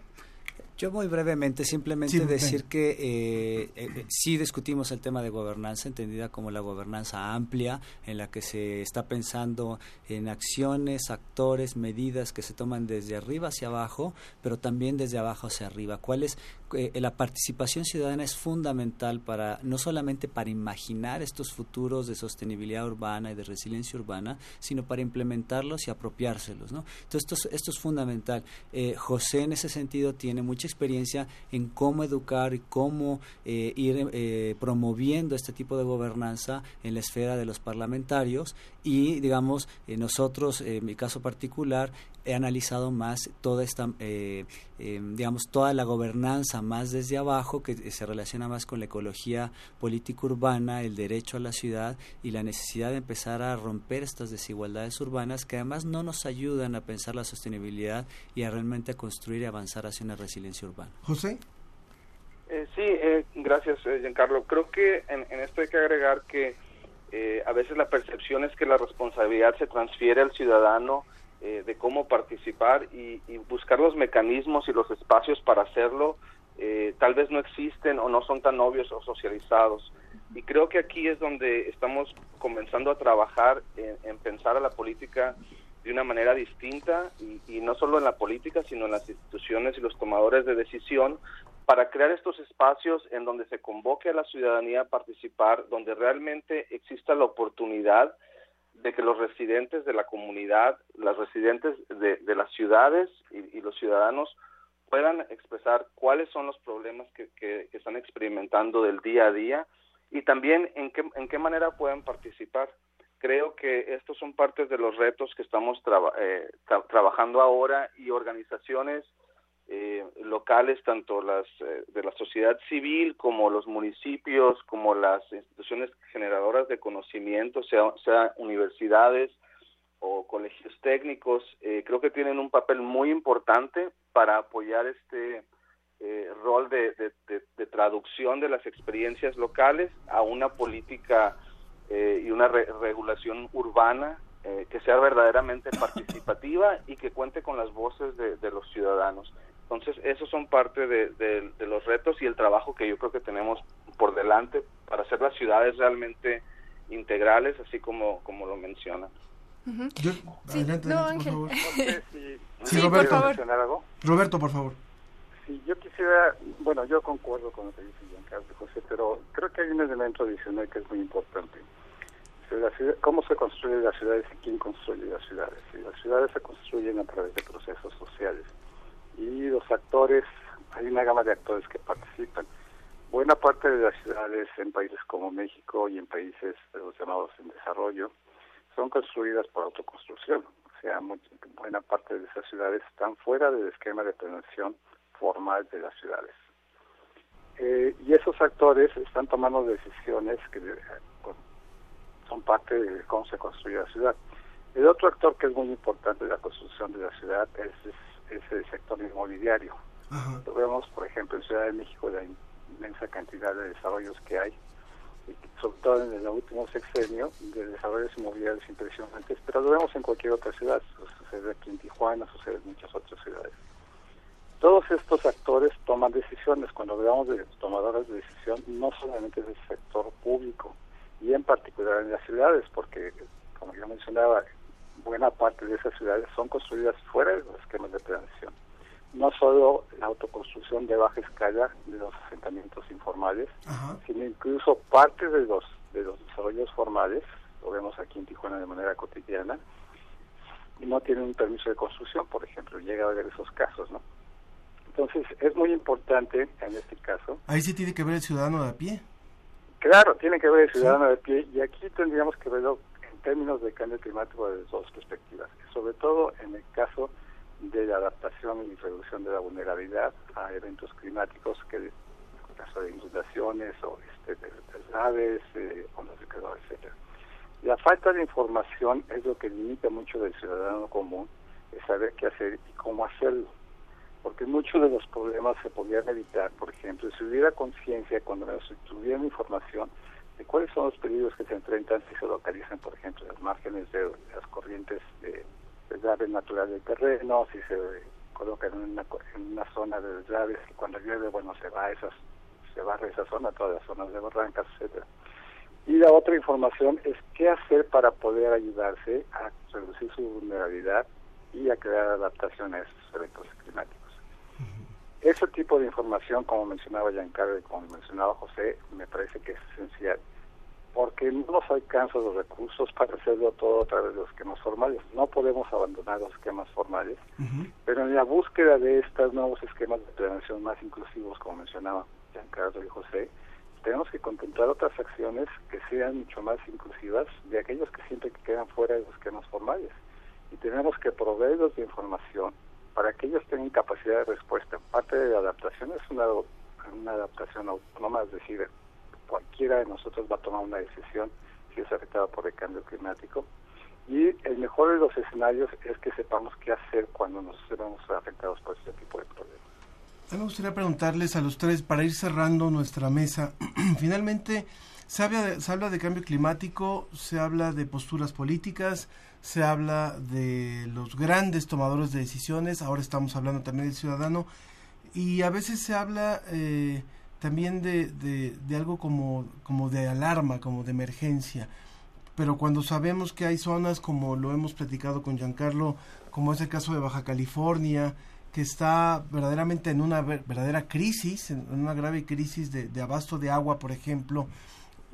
Yo muy brevemente, simplemente decir que eh, eh, sí discutimos el tema de gobernanza, entendida como la gobernanza amplia, en la que se está pensando en acciones, actores, medidas que se toman desde arriba hacia abajo, pero también desde abajo hacia arriba. ¿Cuál es eh, la participación ciudadana es fundamental para no solamente para imaginar estos futuros de sostenibilidad urbana y de resiliencia urbana, sino para implementarlos y apropiárselos, ¿no? Entonces esto, es fundamental. Eh, José en ese sentido tiene mucha experiencia en cómo educar y cómo eh, ir promoviendo este tipo de gobernanza en la esfera de los parlamentarios. Y digamos nosotros en mi caso particular he analizado más toda esta, eh, eh, digamos, toda la gobernanza más desde abajo, que se relaciona más con la ecología política urbana, el derecho a la ciudad y la necesidad de empezar a romper estas desigualdades urbanas que además no nos ayudan a pensar la sostenibilidad y a realmente a construir y avanzar hacia una resiliencia urbana. José. Eh, sí, gracias, Giancarlo. Creo que en, en, esto hay que agregar que a veces la percepción es que la responsabilidad se transfiere al ciudadano eh, de cómo participar y, buscar los mecanismos y los espacios para hacerlo eh, tal vez no existen o no son tan obvios o socializados. Y creo que aquí es donde estamos comenzando a trabajar en, pensar a la política de una manera distinta y, no solo en la política, sino en las instituciones y los tomadores de decisión para crear estos espacios en donde se convoque a la ciudadanía a participar, donde realmente exista la oportunidad de que los residentes de la comunidad, las residentes de, las ciudades y, los ciudadanos puedan expresar cuáles son los problemas que, están experimentando del día a día y también en qué, en qué manera pueden participar. Creo que estos son partes de los retos que estamos eh, trabajando ahora y organizaciones eh, locales, tanto las eh, de la sociedad civil como los municipios, como las instituciones generadoras de conocimiento, sea, sea universidades, o colegios técnicos, eh, creo que tienen un papel muy importante para apoyar este eh, rol de, de, traducción de las experiencias locales a una política y una regulación urbana que sea verdaderamente participativa y que cuente con las voces de, los ciudadanos. Entonces, esos son parte de, los retos y el trabajo que yo creo que tenemos por delante para hacer las ciudades realmente integrales, así como, como lo mencionan. Roberto. Roberto, por favor. Sí, yo quisiera, bueno, yo concuerdo con lo que dice Giancarlo José, pero creo que hay un elemento adicional que es muy importante. ¿Cómo se construyen las ciudades y quién construye las ciudades? las ciudades se construyen a través de procesos sociales y los actores, hay una gama de actores que participan. Buena parte de las ciudades en países como México y en países de los llamados en desarrollo son construidas por autoconstrucción. O sea, buena parte de esas ciudades están fuera del esquema de planeación formal de las ciudades. Eh, y esos actores están tomando decisiones que son parte de cómo se construye la ciudad. El otro actor que es muy importante de la construcción de la ciudad es, el sector inmobiliario. Lo vemos, por ejemplo, en Ciudad de México, la inmensa cantidad de desarrollos que hay sobre todo en el último sexenio, de desarrollos inmobiliarios impresionantes, pero lo vemos en cualquier otra ciudad, sucede aquí en Tijuana, sucede en muchas otras ciudades. Todos estos actores toman decisiones, cuando hablamos de tomadores de decisión, no solamente es el sector público, y en particular en las ciudades, porque, como ya mencionaba, buena parte de esas ciudades son construidas fuera de los esquemas de planeación no solo la autoconstrucción de baja escala de los asentamientos informales, sino incluso parte de los de los desarrollos formales, lo vemos aquí en Tijuana de manera cotidiana, no tienen un permiso de construcción, por ejemplo, llega a haber esos casos, ¿no? Entonces, es muy importante en este caso. Ahí sí tiene que ver el ciudadano de a pie. Claro, tiene que ver el ciudadano de a pie, y aquí tendríamos que verlo términos de cambio climático desde dos perspectivas, sobre todo en el caso de la adaptación y reducción de la vulnerabilidad a eventos climáticos que en el caso de inundaciones o este, de, de eh, ondas de calor, etcétera. La falta de información es lo que limita mucho del ciudadano común, es saber qué hacer y cómo hacerlo. Porque muchos de los problemas se podrían evitar, por ejemplo, si hubiera conciencia, cuando se tuviera información de cuáles son los peligros que se enfrentan si se localizan, por ejemplo, en las márgenes de las corrientes de desagüe natural del terreno, si se coloca en una, en una zona de desagües y cuando llueve, bueno, se va a esas, se barre esa zona, todas las zonas de barrancas, etcétera. Y la otra información es qué hacer para poder ayudarse a reducir su vulnerabilidad y a crear adaptaciones a esos eventos climáticos. Ese tipo de información, como mencionaba Giancarlo y como mencionaba José, me parece que es esencial porque no nos alcanzan los recursos para hacerlo todo a través de los esquemas formales. No podemos abandonar los esquemas formales, pero en la búsqueda de estos nuevos esquemas de prevención más inclusivos, como mencionaba Giancarlo y José, tenemos que contemplar otras acciones que sean mucho más inclusivas de aquellos que siempre quedan fuera de los esquemas formales. Y tenemos que proveerlos de información para que ellos tengan capacidad de respuesta. Parte de la adaptación es una, una adaptación autónoma, es decir, cualquiera de nosotros va a tomar una decisión si es afectado por el cambio climático. Y el mejor de los escenarios es que sepamos qué hacer cuando nos vemos afectados por este tipo de problemas. me gustaría preguntarles a los tres, para ir cerrando nuestra mesa, finalmente se habla, de, se habla de cambio climático, se habla de posturas políticas, se habla de los grandes tomadores de decisiones, ahora estamos hablando también del ciudadano, y a veces se habla... Eh, también de, de, algo como, como de alarma, como de emergencia. Pero cuando sabemos que hay zonas, como lo hemos platicado con Giancarlo, como es el caso de Baja California, que está verdaderamente en una verdadera crisis, en una grave crisis de, de abasto de agua, por ejemplo,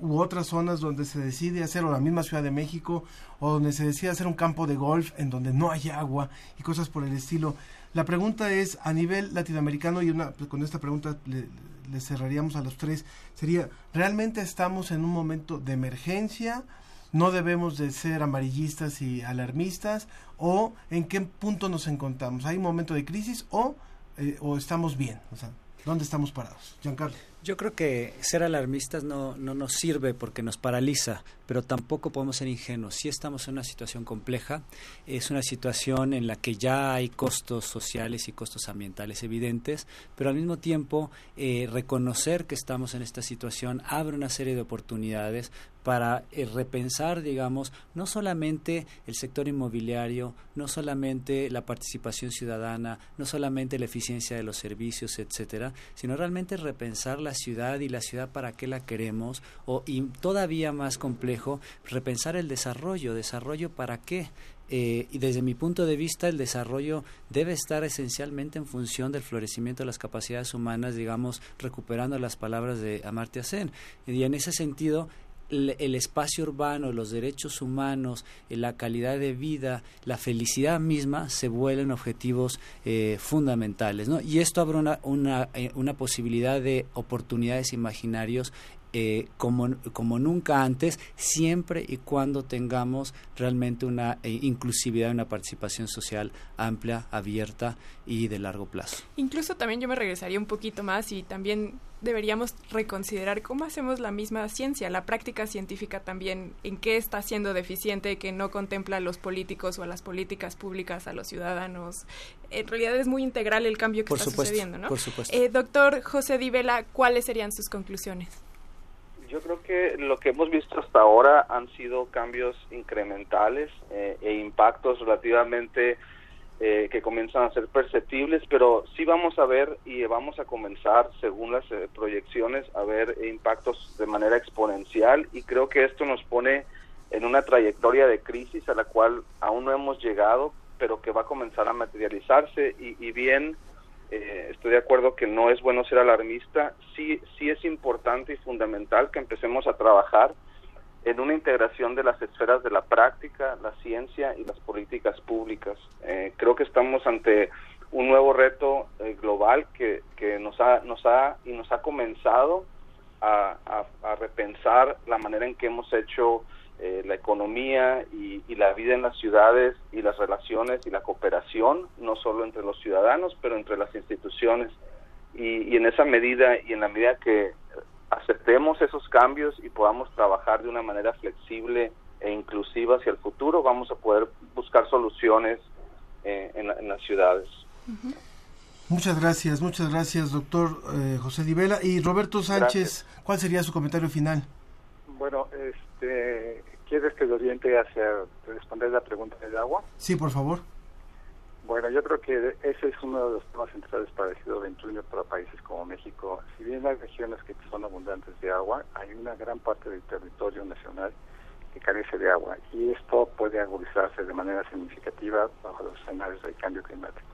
u otras zonas donde se decide hacer, o la misma Ciudad de México, o donde se decide hacer un campo de golf en donde no hay agua y cosas por el estilo. La pregunta es, a nivel latinoamericano, y una, con esta pregunta le, le cerraríamos a los tres, sería, ¿realmente estamos en un momento de emergencia? ¿No debemos de ser amarillistas y alarmistas? ¿O en qué punto nos encontramos? ¿Hay un momento de crisis o, eh, o estamos bien? O sea, ¿dónde estamos parados? Giancarlo. Yo creo que ser alarmistas no, no nos sirve porque nos paraliza, pero tampoco podemos ser ingenuos. Si estamos en una situación compleja, es una situación en la que ya hay costos sociales y costos ambientales evidentes, pero al mismo tiempo eh, reconocer que estamos en esta situación abre una serie de oportunidades para eh, repensar, digamos, no solamente el sector inmobiliario, no solamente la participación ciudadana, no solamente la eficiencia de los servicios, etcétera, sino realmente repensar la ciudad y la ciudad para qué la queremos, o y todavía más complejo, repensar el desarrollo, desarrollo para qué. Eh, y desde mi punto de vista el desarrollo debe estar esencialmente en función del florecimiento de las capacidades humanas, digamos, recuperando las palabras de Amartya Sen. Y en ese sentido, el espacio urbano, los derechos humanos, eh, la calidad de vida, la felicidad misma se vuelven objetivos eh, fundamentales. ¿no? Y esto abre una, una, eh, una posibilidad de oportunidades imaginarios eh, como, como nunca antes, siempre y cuando tengamos realmente una eh, inclusividad, una participación social amplia, abierta y de largo plazo. Incluso también yo me regresaría un poquito más y también deberíamos reconsiderar cómo hacemos la misma ciencia, la práctica científica también, en qué está siendo deficiente, que no contempla a los políticos o a las políticas públicas, a los ciudadanos. En realidad es muy integral el cambio que está sucediendo, ¿no? Por supuesto. Eh, doctor José Divela, ¿cuáles serían sus conclusiones? Yo creo que lo que hemos visto hasta ahora han sido cambios incrementales eh, e impactos relativamente eh, que comienzan a ser perceptibles, pero sí vamos a ver y vamos a comenzar, según las eh, proyecciones, a ver impactos de manera exponencial y creo que esto nos pone en una trayectoria de crisis a la cual aún no hemos llegado, pero que va a comenzar a materializarse y, y bien eh, estoy de acuerdo que no es bueno ser alarmista, sí, sí es importante y fundamental que empecemos a trabajar en una integración de las esferas de la práctica, la ciencia y las políticas públicas. Eh, creo que estamos ante un nuevo reto eh, global que, que nos, ha, nos ha y nos ha comenzado a, a repensar la manera en que hemos hecho eh, la economía y, la vida en las ciudades y las relaciones y la cooperación, no solo entre los ciudadanos, pero entre las instituciones. Y, en esa medida y en la medida que aceptemos esos cambios y podamos trabajar de una manera flexible e inclusiva hacia el futuro, vamos a poder buscar soluciones eh, en, las ciudades. Muchas gracias, muchas gracias, doctor eh, José Divela. Y Roberto Sánchez, ¿cuál sería su comentario final? Bueno, este, ¿Quieres que lo oriente hacia responder la pregunta del agua? Sí, por favor. Bueno, yo creo que ese es uno de los temas centrales para el siglo XXI para países como México. Si bien hay regiones que son abundantes de agua, hay una gran parte del territorio nacional que carece de agua y esto puede agudizarse de manera significativa bajo los escenarios del cambio climático.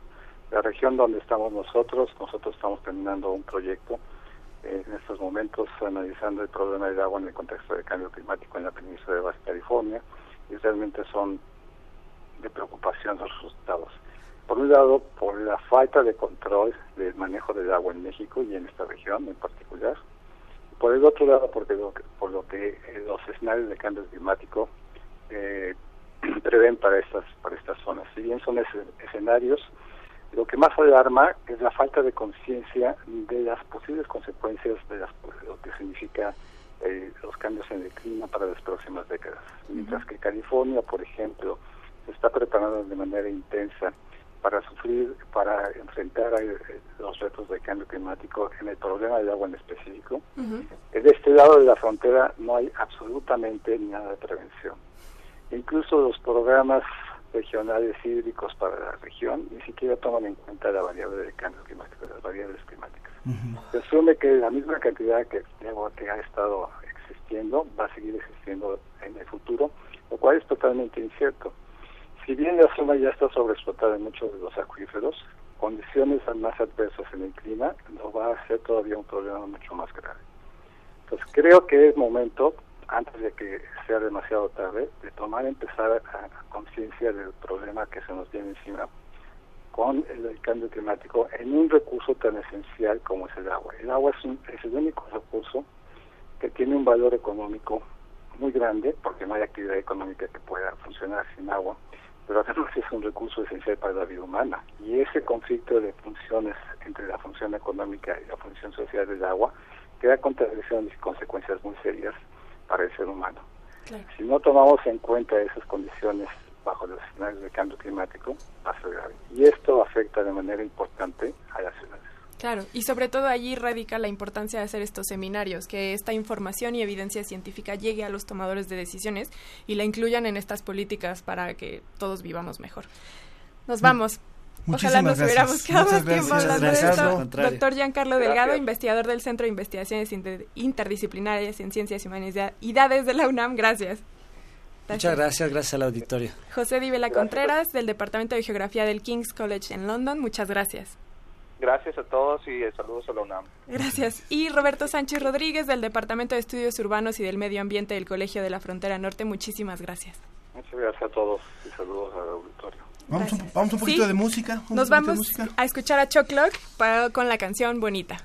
La región donde estamos nosotros, nosotros estamos terminando un proyecto en estos momentos analizando el problema del agua en el contexto del cambio climático en la península de Baja California y realmente son de preocupación los resultados. Por un lado, por la falta de control del manejo del agua en México y en esta región en particular. Por el otro lado, porque por lo que eh, los escenarios de cambio climático eh, prevén para estas para estas zonas. Si bien son escenarios lo que más alarma es la falta de conciencia de las posibles consecuencias de lo que significa eh, los cambios en el clima para las próximas décadas. Mientras que California, por ejemplo, se está preparando de manera intensa para sufrir, para enfrentar eh, los retos del cambio climático en el problema del agua en específico. De este lado de la frontera no hay absolutamente nada de prevención. Incluso los programas regionales hídricos para la región, ni siquiera toman en cuenta la variable de cambio climático, las variables climáticas. Se asume que la misma cantidad que, que ha estado existiendo va a seguir existiendo en el futuro, lo cual es totalmente incierto. Si bien la zona ya está sobreexplotada en muchos de los acuíferos, condiciones más adversas en el clima no va a ser todavía un problema mucho más grave. Entonces creo que es momento antes de que sea demasiado tarde, de tomar, empezar a, conciencia del problema que se nos viene encima con el, cambio climático en un recurso tan esencial como es el agua. El agua es, es el único recurso que tiene un valor económico muy grande, porque no hay actividad económica que pueda funcionar sin agua, pero además es un recurso esencial para la vida humana. Y ese conflicto de funciones entre la función económica y la función social del agua da contradicciones y consecuencias muy serias para el ser humano. Si no tomamos en cuenta esas condiciones bajo los escenarios de cambio climático, va a ser grave. Y esto afecta de manera importante a las ciudades. Claro, y sobre todo allí radica la importancia de hacer estos seminarios, que esta información y evidencia científica llegue a los tomadores de decisiones y la incluyan en estas políticas para que todos vivamos mejor. Nos vamos. Ojalá nos hubiéramos quedado más tiempo hablando de esto. Doctor Giancarlo Delgado, investigador del Centro de Investigaciones Interdisciplinarias en Ciencias y Humanidades de la UNAM. Gracias. Muchas gracias, gracias al auditorio. José Divela Contreras, del Departamento de Geografía del King's College en London. Muchas gracias. Gracias a todos y saludos a la UNAM. Gracias. Y Roberto Sánchez Rodríguez, del Departamento de Estudios Urbanos y del Medio Ambiente del Colegio de la Frontera Norte. Muchísimas gracias. Muchas gracias a todos y saludos al auditorio. Vamos un, vamos un poquito de música. Nos vamos a escuchar a Choclock con la canción Bonita.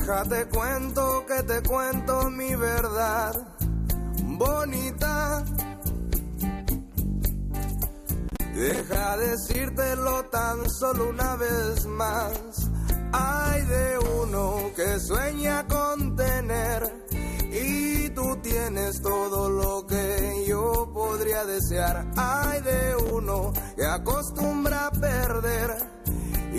Déjate cuento que te cuento mi verdad bonita. Deja decírtelo tan solo una vez más. Hay de uno que sueña con tener y tú tienes todo lo que yo podría desear. Hay de uno que acostumbra a perder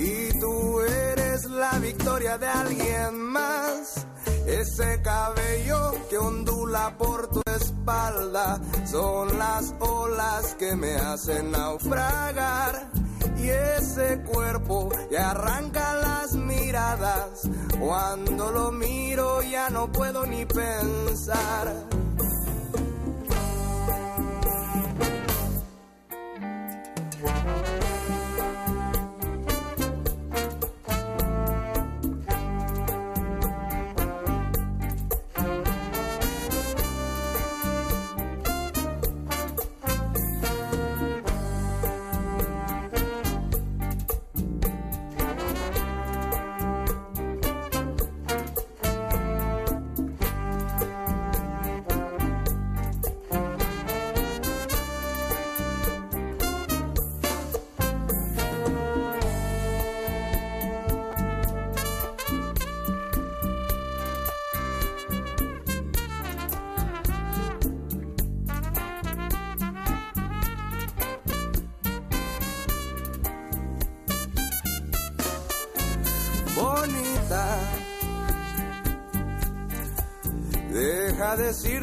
y tú eres la victoria de alguien más. Ese cabello que ondula por tu espalda son las olas que me hacen naufragar. Y ese cuerpo que arranca las miradas, cuando lo miro ya no puedo ni pensar.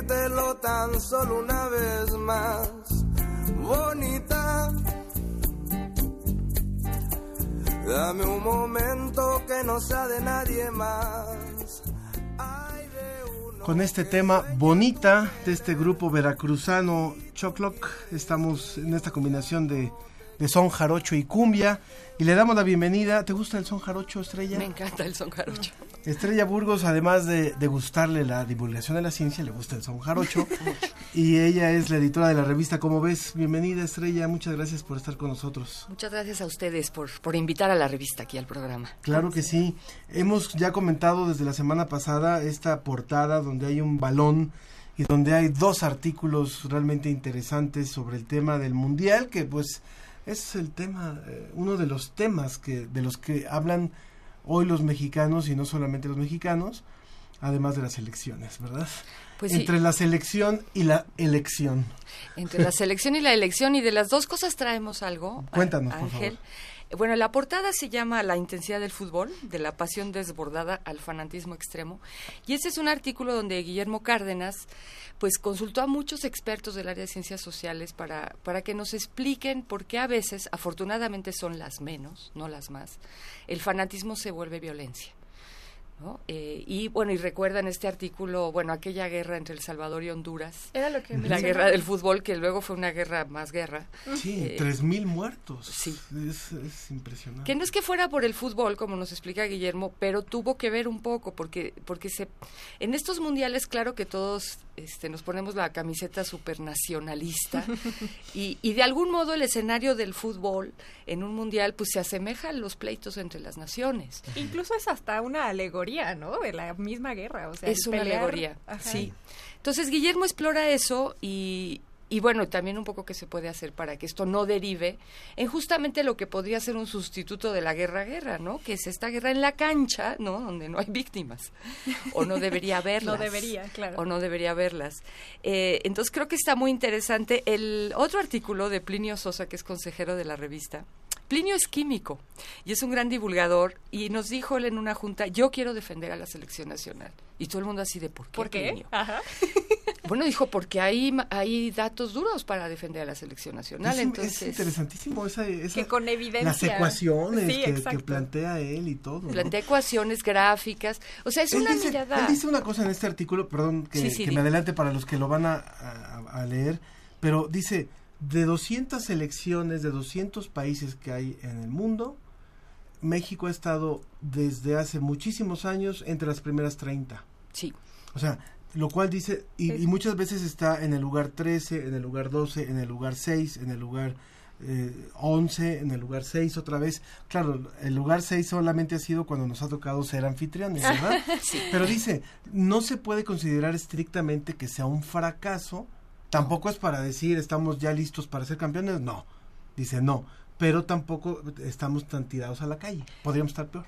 Decírtelo tan solo una vez más, bonita. Dame un momento que no sea de nadie más. Con este tema bonita de este grupo veracruzano Chocloc, estamos en esta combinación de, de son jarocho y cumbia y le damos la bienvenida. ¿Te gusta el son jarocho, Estrella? Me encanta el son jarocho. Estrella Burgos, además de, gustarle la divulgación de la ciencia, le gusta el son jarocho. y ella es la editora de la revista Como ves. Bienvenida, Estrella. Muchas gracias por estar con nosotros. Muchas gracias a ustedes por, por invitar a la revista aquí al programa. Claro que sí. Hemos ya comentado desde la semana pasada esta portada donde hay un balón y donde hay dos artículos realmente interesantes sobre el tema del mundial, que pues es el tema, eh, uno de los temas que de los que hablan hoy los mexicanos y no solamente los mexicanos, además de las elecciones, ¿verdad? Pues Entre la selección y la elección. Entre la selección y la elección y de las dos cosas traemos algo. Cuéntanos, Ángel. Bueno, la portada se llama La intensidad del fútbol, de la pasión desbordada al fanatismo extremo. Y ese es un artículo donde Guillermo Cárdenas pues consultó a muchos expertos del área de ciencias sociales para, para que nos expliquen por qué a veces, afortunadamente son las menos, no las más, el fanatismo se vuelve violencia. ¿No? Eh, y bueno, y recuerdan este artículo, bueno, aquella guerra entre El Salvador y Honduras. Era lo que La mencionaba. guerra del fútbol, que luego fue una guerra más guerra. Sí, Eh, tres mil muertos. Sí. Es, es impresionante. Que no es que fuera por el fútbol, como nos explica Guillermo, pero tuvo que ver un poco, porque, porque se, en estos mundiales, claro que todos este, nos ponemos la camiseta supernacionalista y, y de algún modo el escenario del fútbol en un mundial pues se asemeja a los pleitos entre las naciones. Incluso es hasta una alegoría, ¿no? De la misma guerra. O sea, es una pelear- alegoría, Ajá. sí. Entonces Guillermo explora eso y, y bueno, también un poco qué se puede hacer para que esto no derive en justamente lo que podría ser un sustituto de la guerra-guerra, ¿no? Que es esta guerra en la cancha, ¿no? Donde no hay víctimas. O no debería haberlas. No debería, claro. O no debería haberlas. Eh, entonces creo que está muy interesante. El otro artículo de Plinio Sosa, que es consejero de la revista, Plinio es químico y es un gran divulgador y nos dijo él en una junta, yo quiero defender a la selección nacional. Y todo el mundo así de, ¿por qué? ¿Por qué? Plinio?". Ajá. Bueno, dijo, porque hay, hay datos duros para defender a la selección nacional. Es, entonces, es interesantísimo esa, esa- Que con evidencia. las ecuaciones Sí, que- plantea él y todo. ¿no? plantea ecuaciones gráficas. O sea, es él una dice, mirada... él dice una cosa en este artículo, perdón que, Sí, sí, que di. me adelante para los que lo van a, a- a leer, pero dice, de 200 selecciones, de 200 países que hay en el mundo, México ha estado desde hace muchísimos años entre las primeras 30. Sí. O sea, lo cual dice, y, y muchas veces está en el lugar 13, en el lugar 12, en el lugar 6, en el lugar eh, 11, en el lugar 6 otra vez. Claro, el lugar 6 solamente ha sido cuando nos ha tocado ser anfitriones, ¿verdad? Sí. Pero dice, no se puede considerar estrictamente que sea un fracaso, tampoco es para decir estamos ya listos para ser campeones, no, dice no, pero tampoco estamos tan tirados a la calle, podríamos estar peor.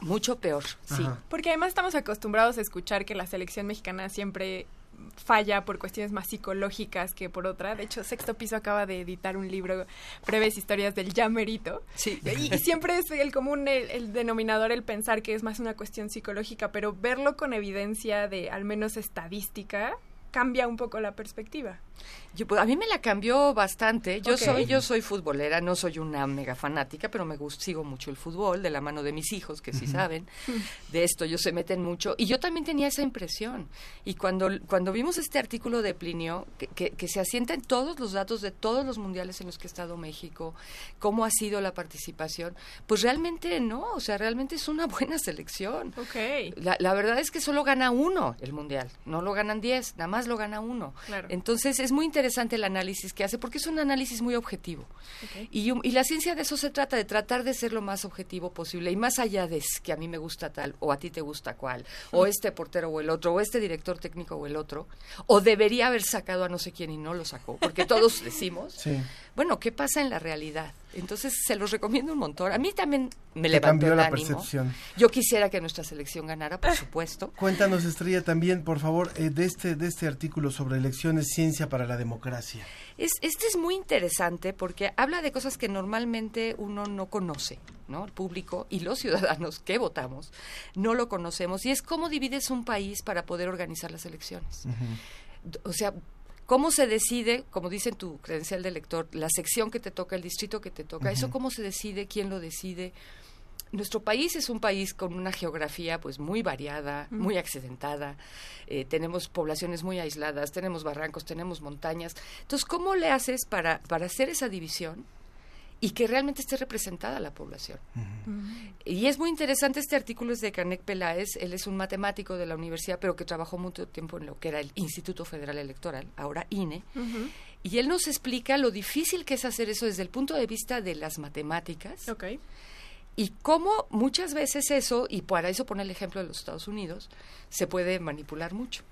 Mucho peor, sí. Ajá. Porque además estamos acostumbrados a escuchar que la selección mexicana siempre falla por cuestiones más psicológicas que por otra. De hecho, Sexto Piso acaba de editar un libro, Breves Historias del Ya Merito. Sí. Y, y siempre es el común, el, el denominador, el pensar que es más una cuestión psicológica, pero verlo con evidencia de al menos estadística cambia un poco la perspectiva. Yo, pues, a mí me la cambió bastante. Yo soy yo soy futbolera, no soy una mega fanática, pero me gusta, sigo mucho el fútbol de la mano de mis hijos que sí Ujú. saben de esto, ellos se meten mucho y yo también tenía esa impresión. Y cuando cuando vimos este artículo de Plinio que, que, que se asienta en todos los datos de todos los mundiales en los que ha estado México, cómo ha sido la participación, pues realmente no, o sea, realmente es una buena selección. La, la verdad es que solo gana uno el mundial, no lo ganan diez, nada más lo gana uno. Claro. Entonces es muy interesante el análisis que hace porque es un análisis muy objetivo. Y la ciencia de eso se trata, de tratar de ser lo más objetivo posible y más allá de es que a mí me gusta tal o a ti te gusta cual, o este portero o el otro, o este director técnico o el otro, o debería haber sacado a no sé quién y no lo sacó, porque todos decimos, Sí. Bueno, ¿qué pasa en la realidad? Entonces se los recomiendo un montón. A mí también me levantó cambió el la ánimo. percepción. Yo quisiera que nuestra selección ganara, por supuesto. Cuéntanos, Estrella, también, por favor, eh, de, este, de este artículo sobre elecciones, ciencia para la democracia. Es, este es muy interesante porque habla de cosas que normalmente uno no conoce, ¿no? El público y los ciudadanos que votamos no lo conocemos y es cómo divides un país para poder organizar las elecciones. O sea, cómo se decide, como dice en tu credencial de elector, la sección que te toca, el distrito que te toca, eso cómo se decide, quién lo decide. Nuestro país es un país con una geografía pues muy variada, muy accidentada. Eh, tenemos poblaciones muy aisladas, tenemos barrancos, tenemos montañas. Entonces, ¿cómo le haces para, para hacer esa división y que realmente esté representada la población? Y es muy interesante este artículo es de Canek Peláez, él es un matemático de la universidad, pero que trabajó mucho tiempo en lo que era el Instituto Federal Electoral, ahora INE, y él nos explica lo difícil que es hacer eso desde el punto de vista de las matemáticas. Y cómo muchas veces eso, y para eso pone el ejemplo de los Estados Unidos, se puede manipular mucho.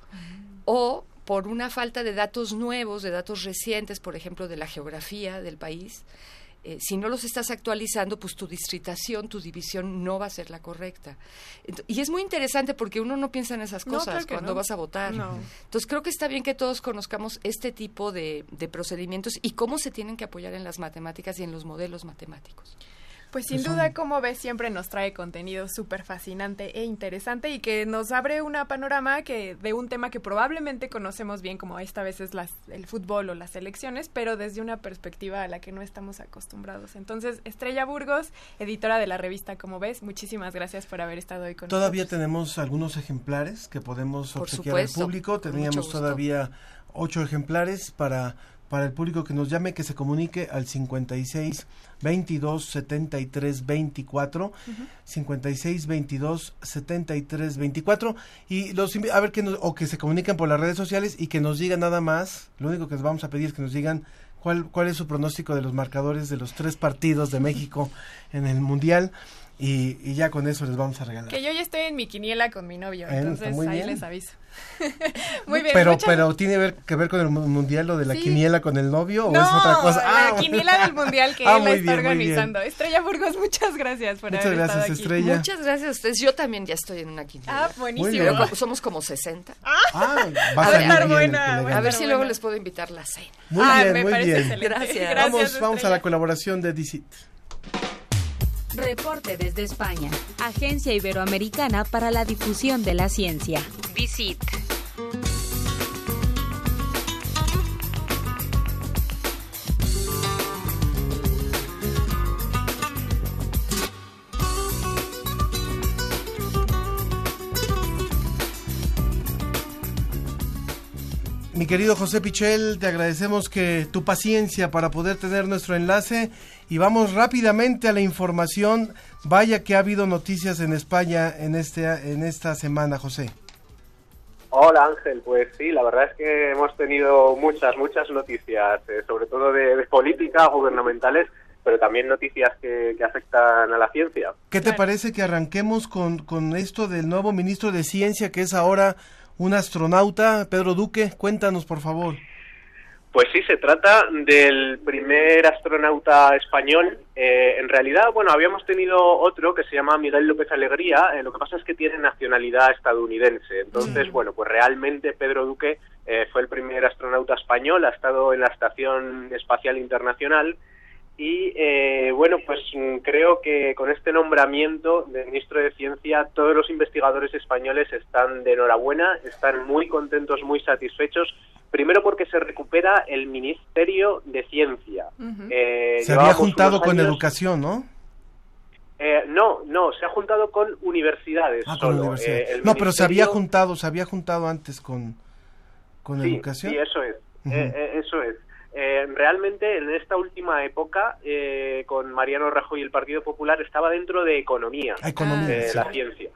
O por una falta de datos nuevos, de datos recientes, por ejemplo, de la geografía del país, eh, si no los estás actualizando, pues tu distritación, tu división no va a ser la correcta. Y es muy interesante porque uno no piensa en esas cosas cuando no. vas a votar. No. Entonces creo que está bien que todos conozcamos este tipo de, de procedimientos y cómo se tienen que apoyar en las matemáticas y en los modelos matemáticos. Pues sin duda, como ves, siempre nos trae contenido súper fascinante e interesante y que nos abre una panorama que de un tema que probablemente conocemos bien, como esta vez es las, el fútbol o las elecciones, pero desde una perspectiva a la que no estamos acostumbrados. Entonces, Estrella Burgos, editora de la revista Como ves, muchísimas gracias por haber estado hoy con Todavía nosotros. tenemos algunos ejemplares que podemos obsequiar al público. Teníamos todavía ocho ejemplares para para el público que nos llame, que se comunique al 56 22 73 24, 56 22 73 24 y los a ver que nos, o que se comuniquen por las redes sociales y que nos digan nada más. Lo único que les vamos a pedir es que nos digan cuál cuál es su pronóstico de los marcadores de los tres partidos de México en el mundial y, y ya con eso les vamos a regalar. Que yo ya estoy en mi quiniela con mi novio, Eh, entonces muy ahí bien. les aviso. muy bien, pero muchas- pero tiene ver- que ver con el mu- mundial lo de la Sí. quiniela con el novio o es otra cosa. la Ah, quiniela del mundial que Ah, él está bien, organizando. Estrella Burgos, muchas gracias por Muchas haber gracias, estado aquí. Estrella. Muchas gracias a ustedes. Yo también ya estoy en una quiniela. Ah, buenísimo. Como- somos como 60. Ah, va a bien, buena, elegante. A ver si luego les puedo invitar la cena. Muy Ah, bien, me muy parece bien. excelente. Gracias. Gracias, vamos, vamos a la colaboración de DICIT. Reporte desde España. Agencia Iberoamericana para la Difusión de la Ciencia. Visit. Querido José Pichel, te agradecemos que tu paciencia para poder tener nuestro enlace y vamos rápidamente a la información. Vaya que ha habido noticias en España en este en esta semana, José. Hola Ángel, pues sí, la verdad es que hemos tenido muchas, muchas noticias, eh, sobre todo de, de política, gubernamentales, pero también noticias que, que afectan a la ciencia. ¿Qué te parece que arranquemos con, con esto del nuevo ministro de Ciencia que es ahora un astronauta, Pedro Duque? Cuéntanos, por favor. Pues sí, se trata del primer astronauta español. Eh, en realidad, bueno, habíamos tenido otro que se llama Miguel López Alegría. eh, lo que pasa es que tiene nacionalidad estadounidense. Entonces, bueno, pues realmente Pedro Duque eh, fue el primer astronauta español. Ha estado en la Estación Espacial Internacional. Y eh, bueno, pues mm, creo que con este nombramiento de ministro de Ciencia, todos los investigadores españoles están de enhorabuena, están muy contentos, muy satisfechos. Primero porque se recupera el Ministerio de Ciencia. Eh, Se había juntado con años- educación, ¿no? Eh, no, no, se ha juntado con universidades. Ah, con solo. universidad. Eh, no, pero se había juntado, se había juntado antes con, con Sí, educación. Sí, eso es. Eh, eso es. Eh, realmente en esta última época, eh, con Mariano Rajoy y el Partido Popular, estaba dentro de economía, Economía, eh, sí. la ciencia.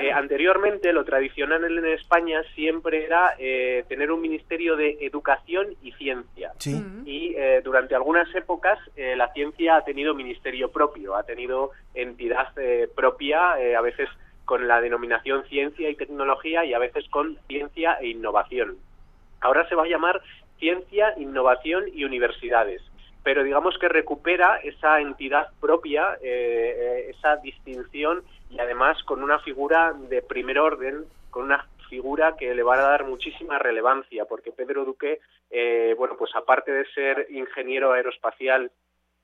Eh, anteriormente, lo tradicional en España siempre era eh, tener un ministerio de educación y ciencia. Sí. Y eh, durante algunas épocas eh, la ciencia ha tenido ministerio propio, ha tenido entidad eh, propia, eh, a veces con la denominación ciencia y tecnología y a veces con ciencia e innovación. Ahora se va a llamar ciencia, innovación y universidades. Pero digamos que recupera esa entidad propia, eh, eh, esa distinción y además con una figura de primer orden, con una figura que le va a dar muchísima relevancia, porque Pedro Duque, eh, bueno, pues aparte de ser ingeniero aeroespacial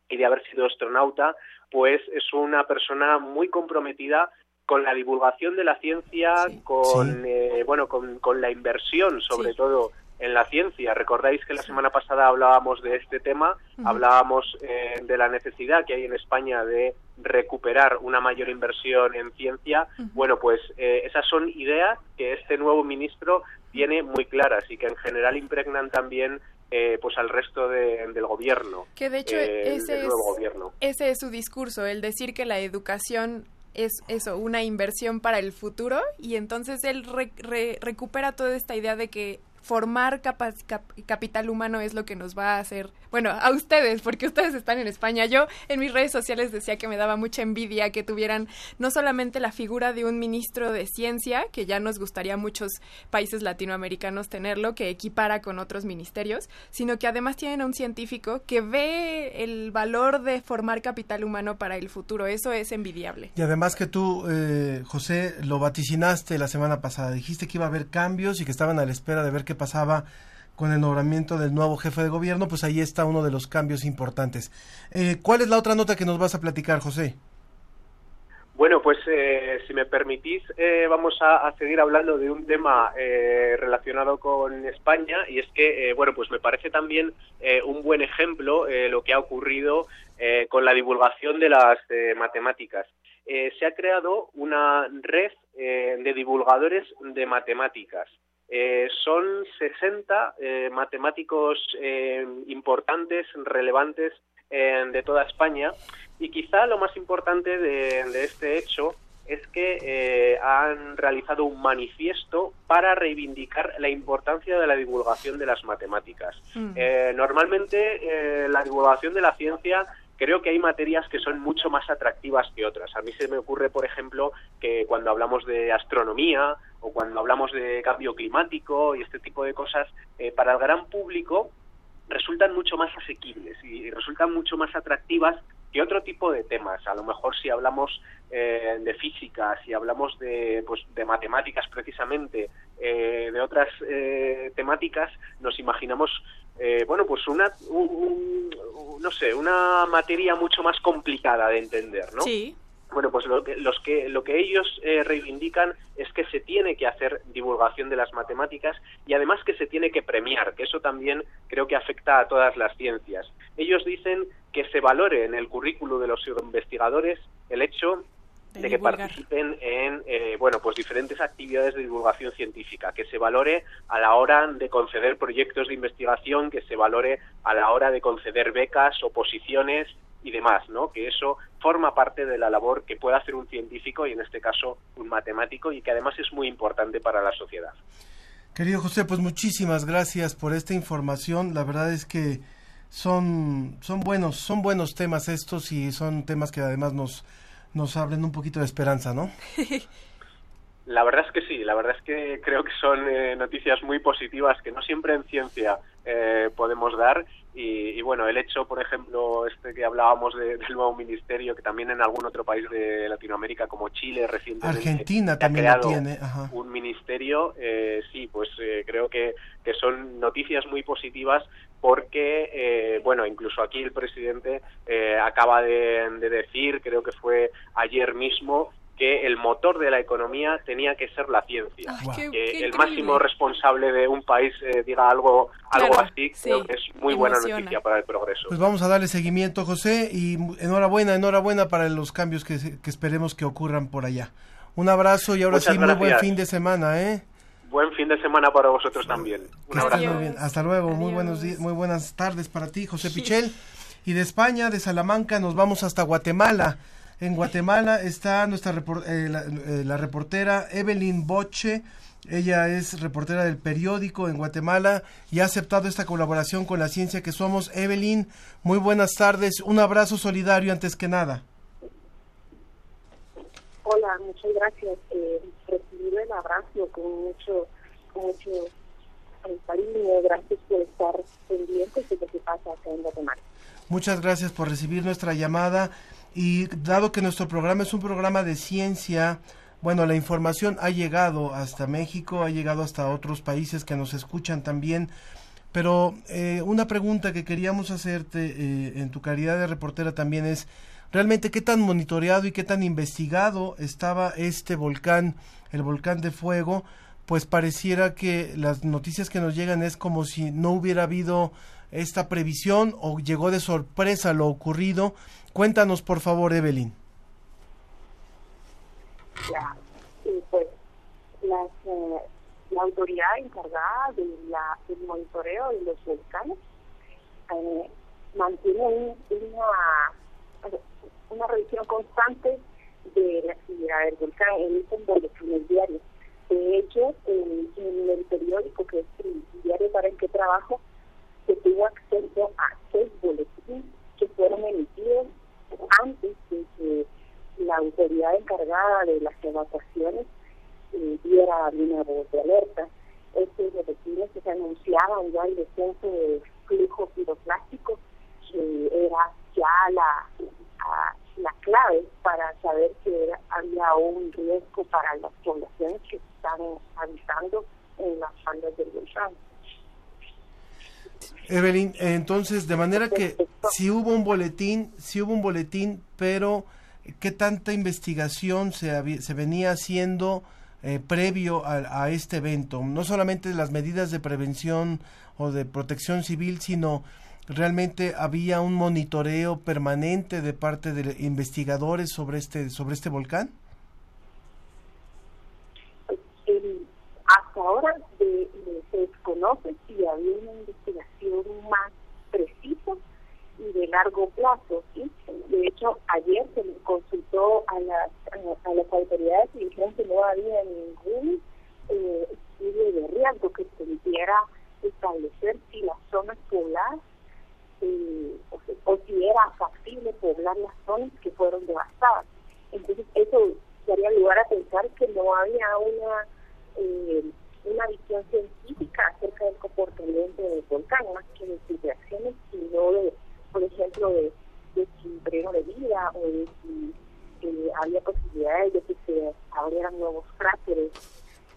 y de haber sido astronauta, pues es una persona muy comprometida con la divulgación de la ciencia, con eh, bueno, con, con la inversión, sobre todo en la ciencia. Recordáis que la semana pasada hablábamos de este tema, hablábamos eh, de la necesidad que hay en España de recuperar una mayor inversión en ciencia. Bueno, pues eh, esas son ideas que este nuevo ministro tiene muy claras y que en general impregnan también eh, pues al resto de- del gobierno. Que de hecho eh, ese es, gobierno. ese es su discurso, el decir que la educación es eso, una inversión para el futuro y entonces él re- re- recupera toda esta idea de que formar capital humano es lo que nos va a hacer, bueno, a ustedes, porque ustedes están en España. Yo en mis redes sociales decía que me daba mucha envidia que tuvieran no solamente la figura de un ministro de ciencia, que ya nos gustaría a muchos países latinoamericanos tenerlo, que equipara con otros ministerios, sino que además tienen a un científico que ve el valor de formar capital humano para el futuro. Eso es envidiable. Y además que tú, eh, José, lo vaticinaste la semana pasada. Dijiste que iba a haber cambios y que estaban a la espera de ver qué pasaba con el nombramiento del nuevo jefe de gobierno, pues ahí está uno de los cambios importantes. Eh, ¿Cuál es la otra nota que nos vas a platicar, José? Bueno, pues eh, si me permitís, eh, vamos a, seguir hablando de un tema relacionado con España y es que, bueno, pues me parece también un buen ejemplo lo que ha ocurrido con la divulgación de las matemáticas. se ha creado una red de divulgadores de matemáticas. Son 60 matemáticos importantes, relevantes de toda España y quizá lo más importante de, este hecho es que eh, han realizado un manifiesto para reivindicar la importancia de la divulgación de las matemáticas. Mm. Eh, normalmente eh, la divulgación de la ciencia creo que hay materias que son mucho más atractivas que otras. A mí se me ocurre, por ejemplo, que cuando hablamos de astronomía o cuando hablamos de cambio climático y este tipo de cosas, para el gran público resultan mucho más asequibles y resultan mucho más atractivas que otro tipo de temas. A lo mejor si hablamos eh, de física, si hablamos de, pues, de matemáticas precisamente, eh, de otras eh, temáticas, nos imaginamos, bueno, pues una, no sé, una materia mucho más complicada de entender, ¿no? Sí. Bueno, pues lo que, los que, lo que ellos eh, reivindican es que se tiene que hacer divulgación de las matemáticas y además que se tiene que premiar, que eso también creo que afecta a todas las ciencias. Ellos dicen que se valore en el currículo de los investigadores el hecho de, que participen en eh, bueno pues diferentes actividades de divulgación científica que se valore a la hora de conceder proyectos de investigación que se valore a la hora de conceder becas o posiciones y demás, ¿no? Que eso forma parte de la labor que puede hacer un científico y en este caso un matemático y que además es muy importante para la sociedad. Querido José, pues muchísimas gracias por esta información. La verdad es que son, son buenos, son buenos temas estos y son temas que además nos, nos abren un poquito de esperanza, ¿no? La verdad es que sí, la verdad es que creo que son eh, noticias muy positivas que no siempre en ciencia eh, podemos dar y, bueno, el hecho, por ejemplo, este que hablábamos del nuevo ministerio, que también en algún otro país de Latinoamérica como Chile recientemente Argentina también creado tiene, un ministerio, eh, sí, pues eh, creo que, que son noticias muy positivas porque, eh, bueno, incluso aquí el presidente acaba de decir, creo que fue ayer mismo, que el motor de la economía tenía que ser la ciencia. que el máximo responsable de un país eh, diga algo algo así, creo que es muy buena noticia para el progreso. Pues vamos a darle seguimiento, José, y enhorabuena, enhorabuena para los cambios que, esperemos que ocurran por allá. Un abrazo y ahora sí, muy buen fin de semana, ¿eh? Buen fin de semana para vosotros también. Un abrazo. Hasta luego, muy buenos días, muy buenas tardes para ti, José Pichel. Y de España, de Salamanca, nos vamos hasta Guatemala. En Guatemala está nuestra eh, eh, la, reportera Evelyn Boche. Ella es reportera del periódico en Guatemala y ha aceptado esta colaboración con la ciencia que somos. Evelyn, muy buenas tardes. Un abrazo solidario antes que nada. Hola, muchas gracias. Eh, abrazo con mucho, eh. Gracias por estar pendientes de lo que pasa acá en Guatemala. Muchas gracias por recibir nuestra llamada. Y dado que nuestro programa es un programa de ciencia, bueno, la información ha llegado hasta México, ha llegado hasta otros países que nos escuchan también. Pero eh, una pregunta que queríamos hacerte eh, en tu calidad de reportera también es, ¿realmente qué tan monitoreado y qué tan investigado estaba este volcán, el volcán de fuego? Pues pareciera que las noticias que nos llegan es como si no hubiera habido esta previsión o llegó de sorpresa lo ocurrido Cuéntanos, por favor, Evelyn. Ya, pues eh, la autoridad encargada de la, del monitoreo de los volcanes eh, mantiene una, una revisión constante de la actividad del volcán, en boletines diarios. De hecho, en el periódico que es el diario para el que trabajo, se tuvo acceso a seis boletines que fueron emitidos antes de que la autoridad encargada de las evacuaciones eh, diera una voz de alerta. Estos que se anunciaban ya el descenso de flujo piroclástico, que era ya la, la clave para saber que había un riesgo para las poblaciones que están habitando en las faldas del volcán. Evelyn, entonces, de manera que si hubo un boletín, si hubo un boletín, pero ¿qué tanta investigación se, se venía haciendo eh, previo a, a, este evento? No solamente las medidas de prevención o de protección civil, sino realmente había un monitoreo permanente de parte de investigadores sobre este, sobre este volcán. hasta ahora se desconoce si había una investigación más precisa y de largo plazo. ¿sí? De hecho, ayer se consultó a las, a, las autoridades y dijeron que no había ningún eh, estudio de riesgo que permitiera establecer si las zonas pobladas eh, o, o, si era factible poblar las zonas que fueron devastadas. Entonces, eso daría lugar a pensar que no había una eh, una visión científica acerca del comportamiento del volcán, más que de investigaciones, sino de, por ejemplo, de, de si de vida o de si eh, había posibilidades de que se abrieran nuevos cráteres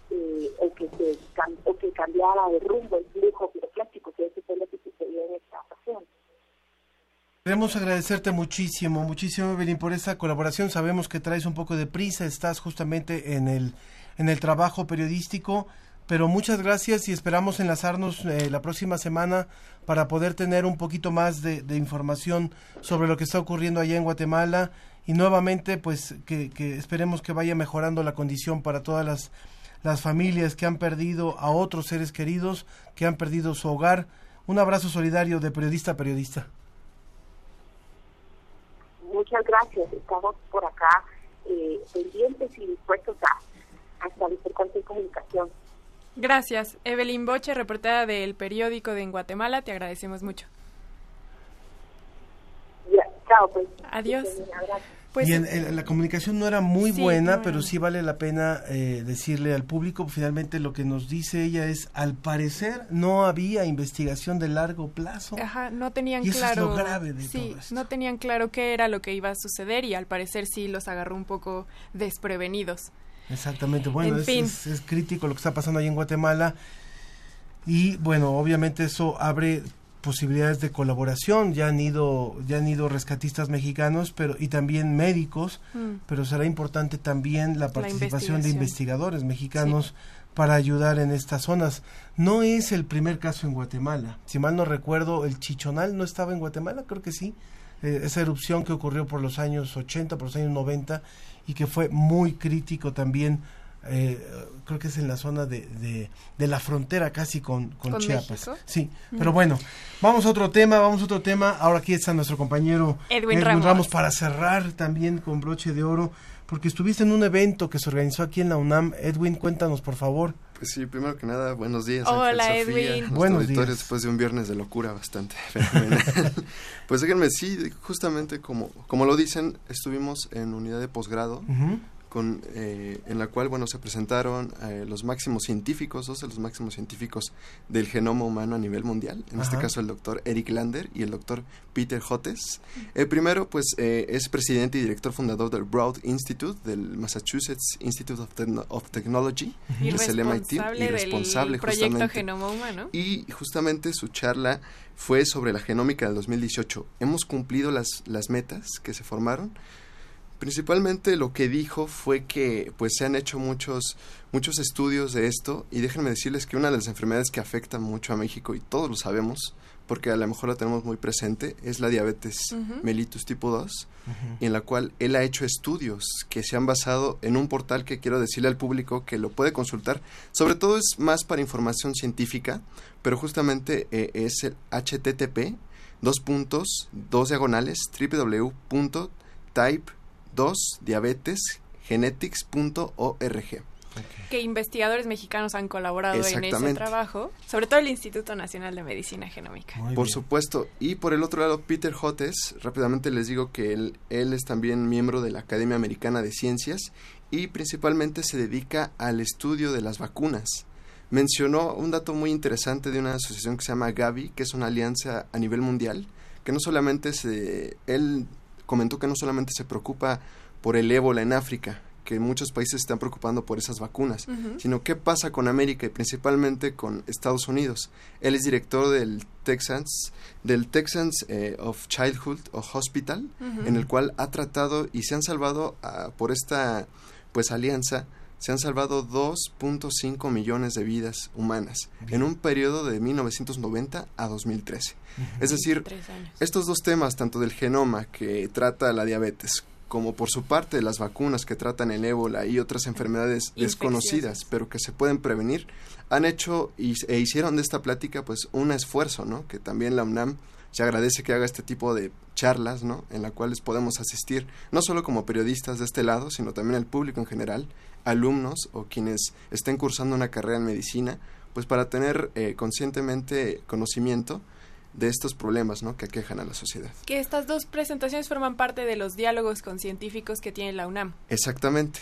eh, o, que se, o que cambiara de rumbo el flujo piroclástico, que eso fue lo que sucedió en esta ocasión. Queremos agradecerte muchísimo, muchísimo, Evelyn, por esa colaboración. Sabemos que traes un poco de prisa, estás justamente en el, en el trabajo periodístico pero muchas gracias y esperamos enlazarnos eh, la próxima semana para poder tener un poquito más de, información sobre lo que está ocurriendo allá en Guatemala y nuevamente pues que, esperemos que vaya mejorando la condición para todas las, las familias que han perdido a otros seres queridos, que han perdido su hogar. Un abrazo solidario de periodista a periodista. Muchas gracias, estamos por acá eh, pendientes y dispuestos a, a establecer cualquier comunicación. Gracias. Evelyn Boche, reportera del periódico de en Guatemala, te agradecemos mucho. chao, pues. Adiós. Pues, la comunicación no era muy buena, pero sí vale la pena eh, decirle al público, finalmente lo que nos dice ella es, al parecer no había investigación de largo plazo. Ajá, no tenían claro. sí, no tenían claro qué era lo que iba a suceder y al parecer sí los agarró un poco desprevenidos. Exactamente, bueno, es, es, crítico lo que está pasando ahí en Guatemala y bueno, obviamente eso abre posibilidades de colaboración, ya han ido ya han ido rescatistas mexicanos, pero y también médicos, mm. pero será importante también la participación de investigadores mexicanos para ayudar en estas zonas. No es el primer caso en Guatemala. Si mal no recuerdo, el Chichonal no estaba en Guatemala, creo que sí. Eh, esa erupción que ocurrió por los años 80, por los años 90 y que fue muy crítico también eh, creo que es en la zona de, de, la frontera casi con, con, Chiapas. Sí, pero bueno, vamos a otro tema, vamos a otro tema. Ahora aquí está nuestro compañero Edwin, Ramos. para cerrar también con broche de oro, porque estuviste en un evento que se organizó aquí en la UNAM. Edwin, cuéntanos por favor. Pues sí, primero que nada, buenos días. Hola, Edwin. Buenos días. Después de un viernes de locura bastante pues déjenme, sí, justamente como, como lo dicen, estuvimos en unidad de posgrado con, eh, en la cual bueno se presentaron eh, los máximos científicos, dos de los máximos científicos del genoma humano a nivel mundial, en este caso el doctor Eric Lander y el doctor Peter Hottes. El primero pues eh, es presidente y director fundador del Broad Institute, del Massachusetts Institute of, Technology, y es el MIT, y responsable del proyecto Genoma Humano. Y justamente su charla fue sobre la genómica del 2018. Hemos cumplido las, las metas que se formaron Principalmente lo que dijo fue que pues se han hecho muchos muchos estudios de esto y déjenme decirles que una de las enfermedades que afectan mucho a México y todos lo sabemos porque a lo mejor la tenemos muy presente es la diabetes mellitus tipo 2 y en la cual él ha hecho estudios que se han basado en un portal que quiero decirle al público que lo puede consultar. Sobre todo es más para información científica pero justamente eh, es el http dos puntos dos diagonales www.type 2 diabetesgenetics.org. Que investigadores mexicanos han colaborado en ese trabajo, sobre todo el Instituto Nacional de Medicina Genómica. por supuesto. Y por el otro lado, Peter Hotes, rápidamente les digo que él, él es también miembro de la Academia Americana de Ciencias y principalmente se dedica al estudio de las vacunas. Mencionó un dato muy interesante de una asociación que se llama Gavi, que es una alianza a nivel mundial, que no solamente se, él comentó que no solamente se preocupa por el ébola en África, que muchos países se están preocupando por esas vacunas, sino qué pasa con América y principalmente con Estados Unidos. Él es director del Texans, del Texans eh, of Childhood Hospital, Ujú. en el cual ha tratado y se han salvado ah, por esta pues alianza se han salvado 2.5 millones de vidas humanas en un periodo de 1990 a 2013. Es decir, estos dos temas, tanto del genoma que trata la diabetes, como por su parte de las vacunas que tratan el ébola y otras enfermedades desconocidas, pero que se pueden prevenir, han hecho y, e hicieron de esta plática pues un esfuerzo, ¿no? Que también la UNAM se agradece que haga este tipo de charlas, ¿no? En las cuales podemos asistir, no solo como periodistas de este lado, sino también al público en general, alumnos o quienes estén cursando una carrera en medicina, pues para tener eh, conscientemente conocimiento de estos problemas, ¿no? Que aquejan a la sociedad. Que estas dos presentaciones forman parte de los diálogos con científicos que tiene la UNAM. Exactamente.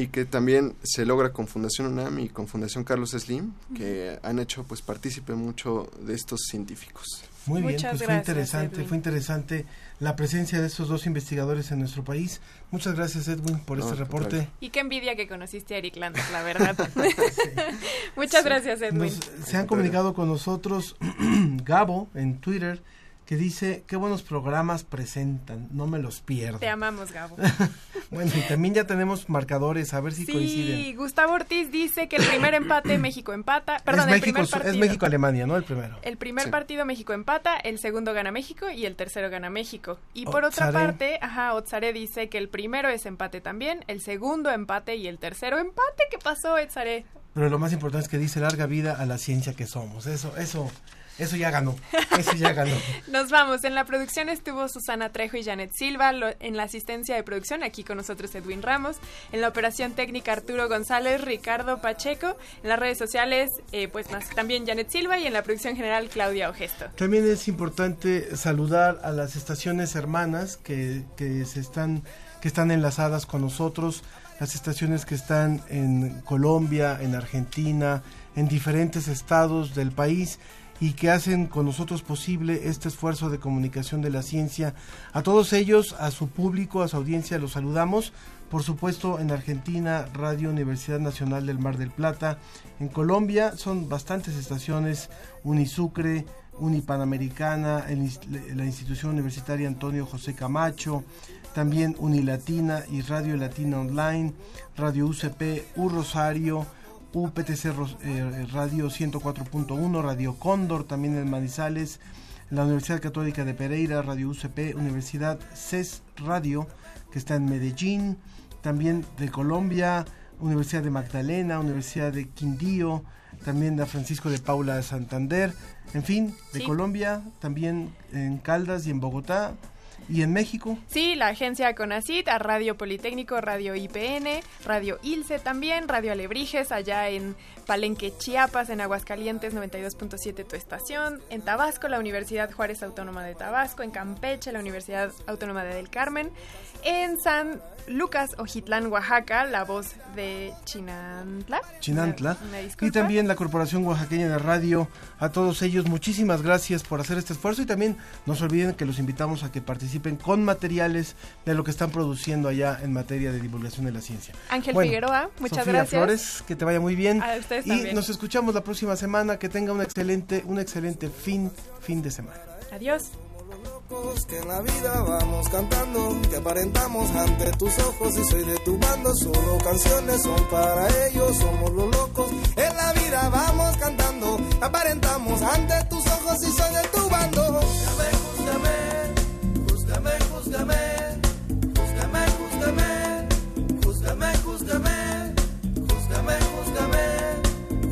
Y que también se logra con Fundación UNAM y con Fundación Carlos Slim, que han hecho pues partícipe mucho de estos científicos. Muy bien, Muchas pues fue gracias, interesante, Edwin. fue interesante la presencia de estos dos investigadores en nuestro país. Muchas gracias Edwin por No, este reporte. Y qué envidia que conociste a Eric Landers, la verdad. Muchas gracias, Edwin. Nos- se han comunicado con nosotros Gabo en Twitter que dice qué buenos programas presentan, no me los pierdo. Te amamos, Gabo. bueno, y también ya tenemos marcadores, a ver si Sí, coinciden. Gustavo Ortiz dice que el primer empate México empata, perdón, es el México, primer es partido. México Alemania, ¿no? El primero. El primer Sí. partido México empata, el segundo gana México y el tercero gana México. Y por otra parte, ajá, Otzare dice que el primero es empate también, el segundo empate y el tercero empate. ¿Qué pasó, Otzare? Pero lo más importante es que dice larga vida a la ciencia que somos. Eso, eso, eso ya ganó. Eso ya ganó. Nos vamos. En la producción estuvo Susana Trejo y Janet Silva. lo- en la asistencia de producción, aquí con nosotros Edwin Ramos. En la operación técnica, Arturo González, Ricardo Pacheco. En las redes sociales, eh, pues más también Janet Silva. Y en la producción general, Claudia Ogesto. También es importante saludar a las estaciones hermanas que, que se están que están enlazadas con nosotros, las estaciones que están en Colombia, en Argentina, en diferentes estados del país y que hacen con nosotros posible este esfuerzo de comunicación de la ciencia. A todos ellos, a su público, a su audiencia, los saludamos. Por supuesto, en Argentina, Radio Universidad Nacional del Mar del Plata. En Colombia son bastantes estaciones, Unisucre, Unipanamericana, la institución universitaria Antonio José Camacho, también Unilatina y Radio Latina Online, Radio UCP, U Rosario, UPTC eh, Radio 104.1, Radio Cóndor, también en Manizales, la Universidad Católica de Pereira, Radio UCP, Universidad CES Radio, que está en Medellín, también de Colombia, Universidad de Magdalena, Universidad de Quindío, también de Francisco de Paula de Santander, en fin, de Sí. Colombia, también en Caldas y en Bogotá, y en México. Sí, la agencia CONACIT, a Radio Politécnico, Radio IPN, Radio ILCE también, Radio Alebrijes, allá en Palenque, Chiapas, en Aguascalientes 92.7 tu estación, en Tabasco, la Universidad Juárez Autónoma de Tabasco, en Campeche, la Universidad Autónoma de Del Carmen, en San Lucas, Ojitlán, Oaxaca, la voz de Chinantla. Chinantla. Una- una y también la Corporación Oaxaqueña de Radio. A todos ellos, muchísimas gracias por hacer este esfuerzo y también no se olviden que los invitamos a que participen con materiales de lo que están produciendo allá en materia de divulgación de la ciencia. Ángel Bueno, Figueroa, muchas Sofía gracias. Flores, que te vaya muy bien. A ustedes y también. nos escuchamos la próxima semana. Que tenga un excelente, un excelente fin, fin de semana. Adiós. Que en la vida vamos cantando, que aparentamos ante tus ojos y soy de tu bando, solo canciones son para ellos, somos los locos. En la vida vamos cantando, aparentamos ante tus ojos y soy de tu bando. Júzgame, júzgame, júzgame, júzgame, júzgame, júzgame, júzgame, júzgame, júzgame,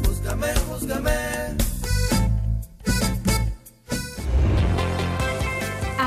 júzgame, júzgame.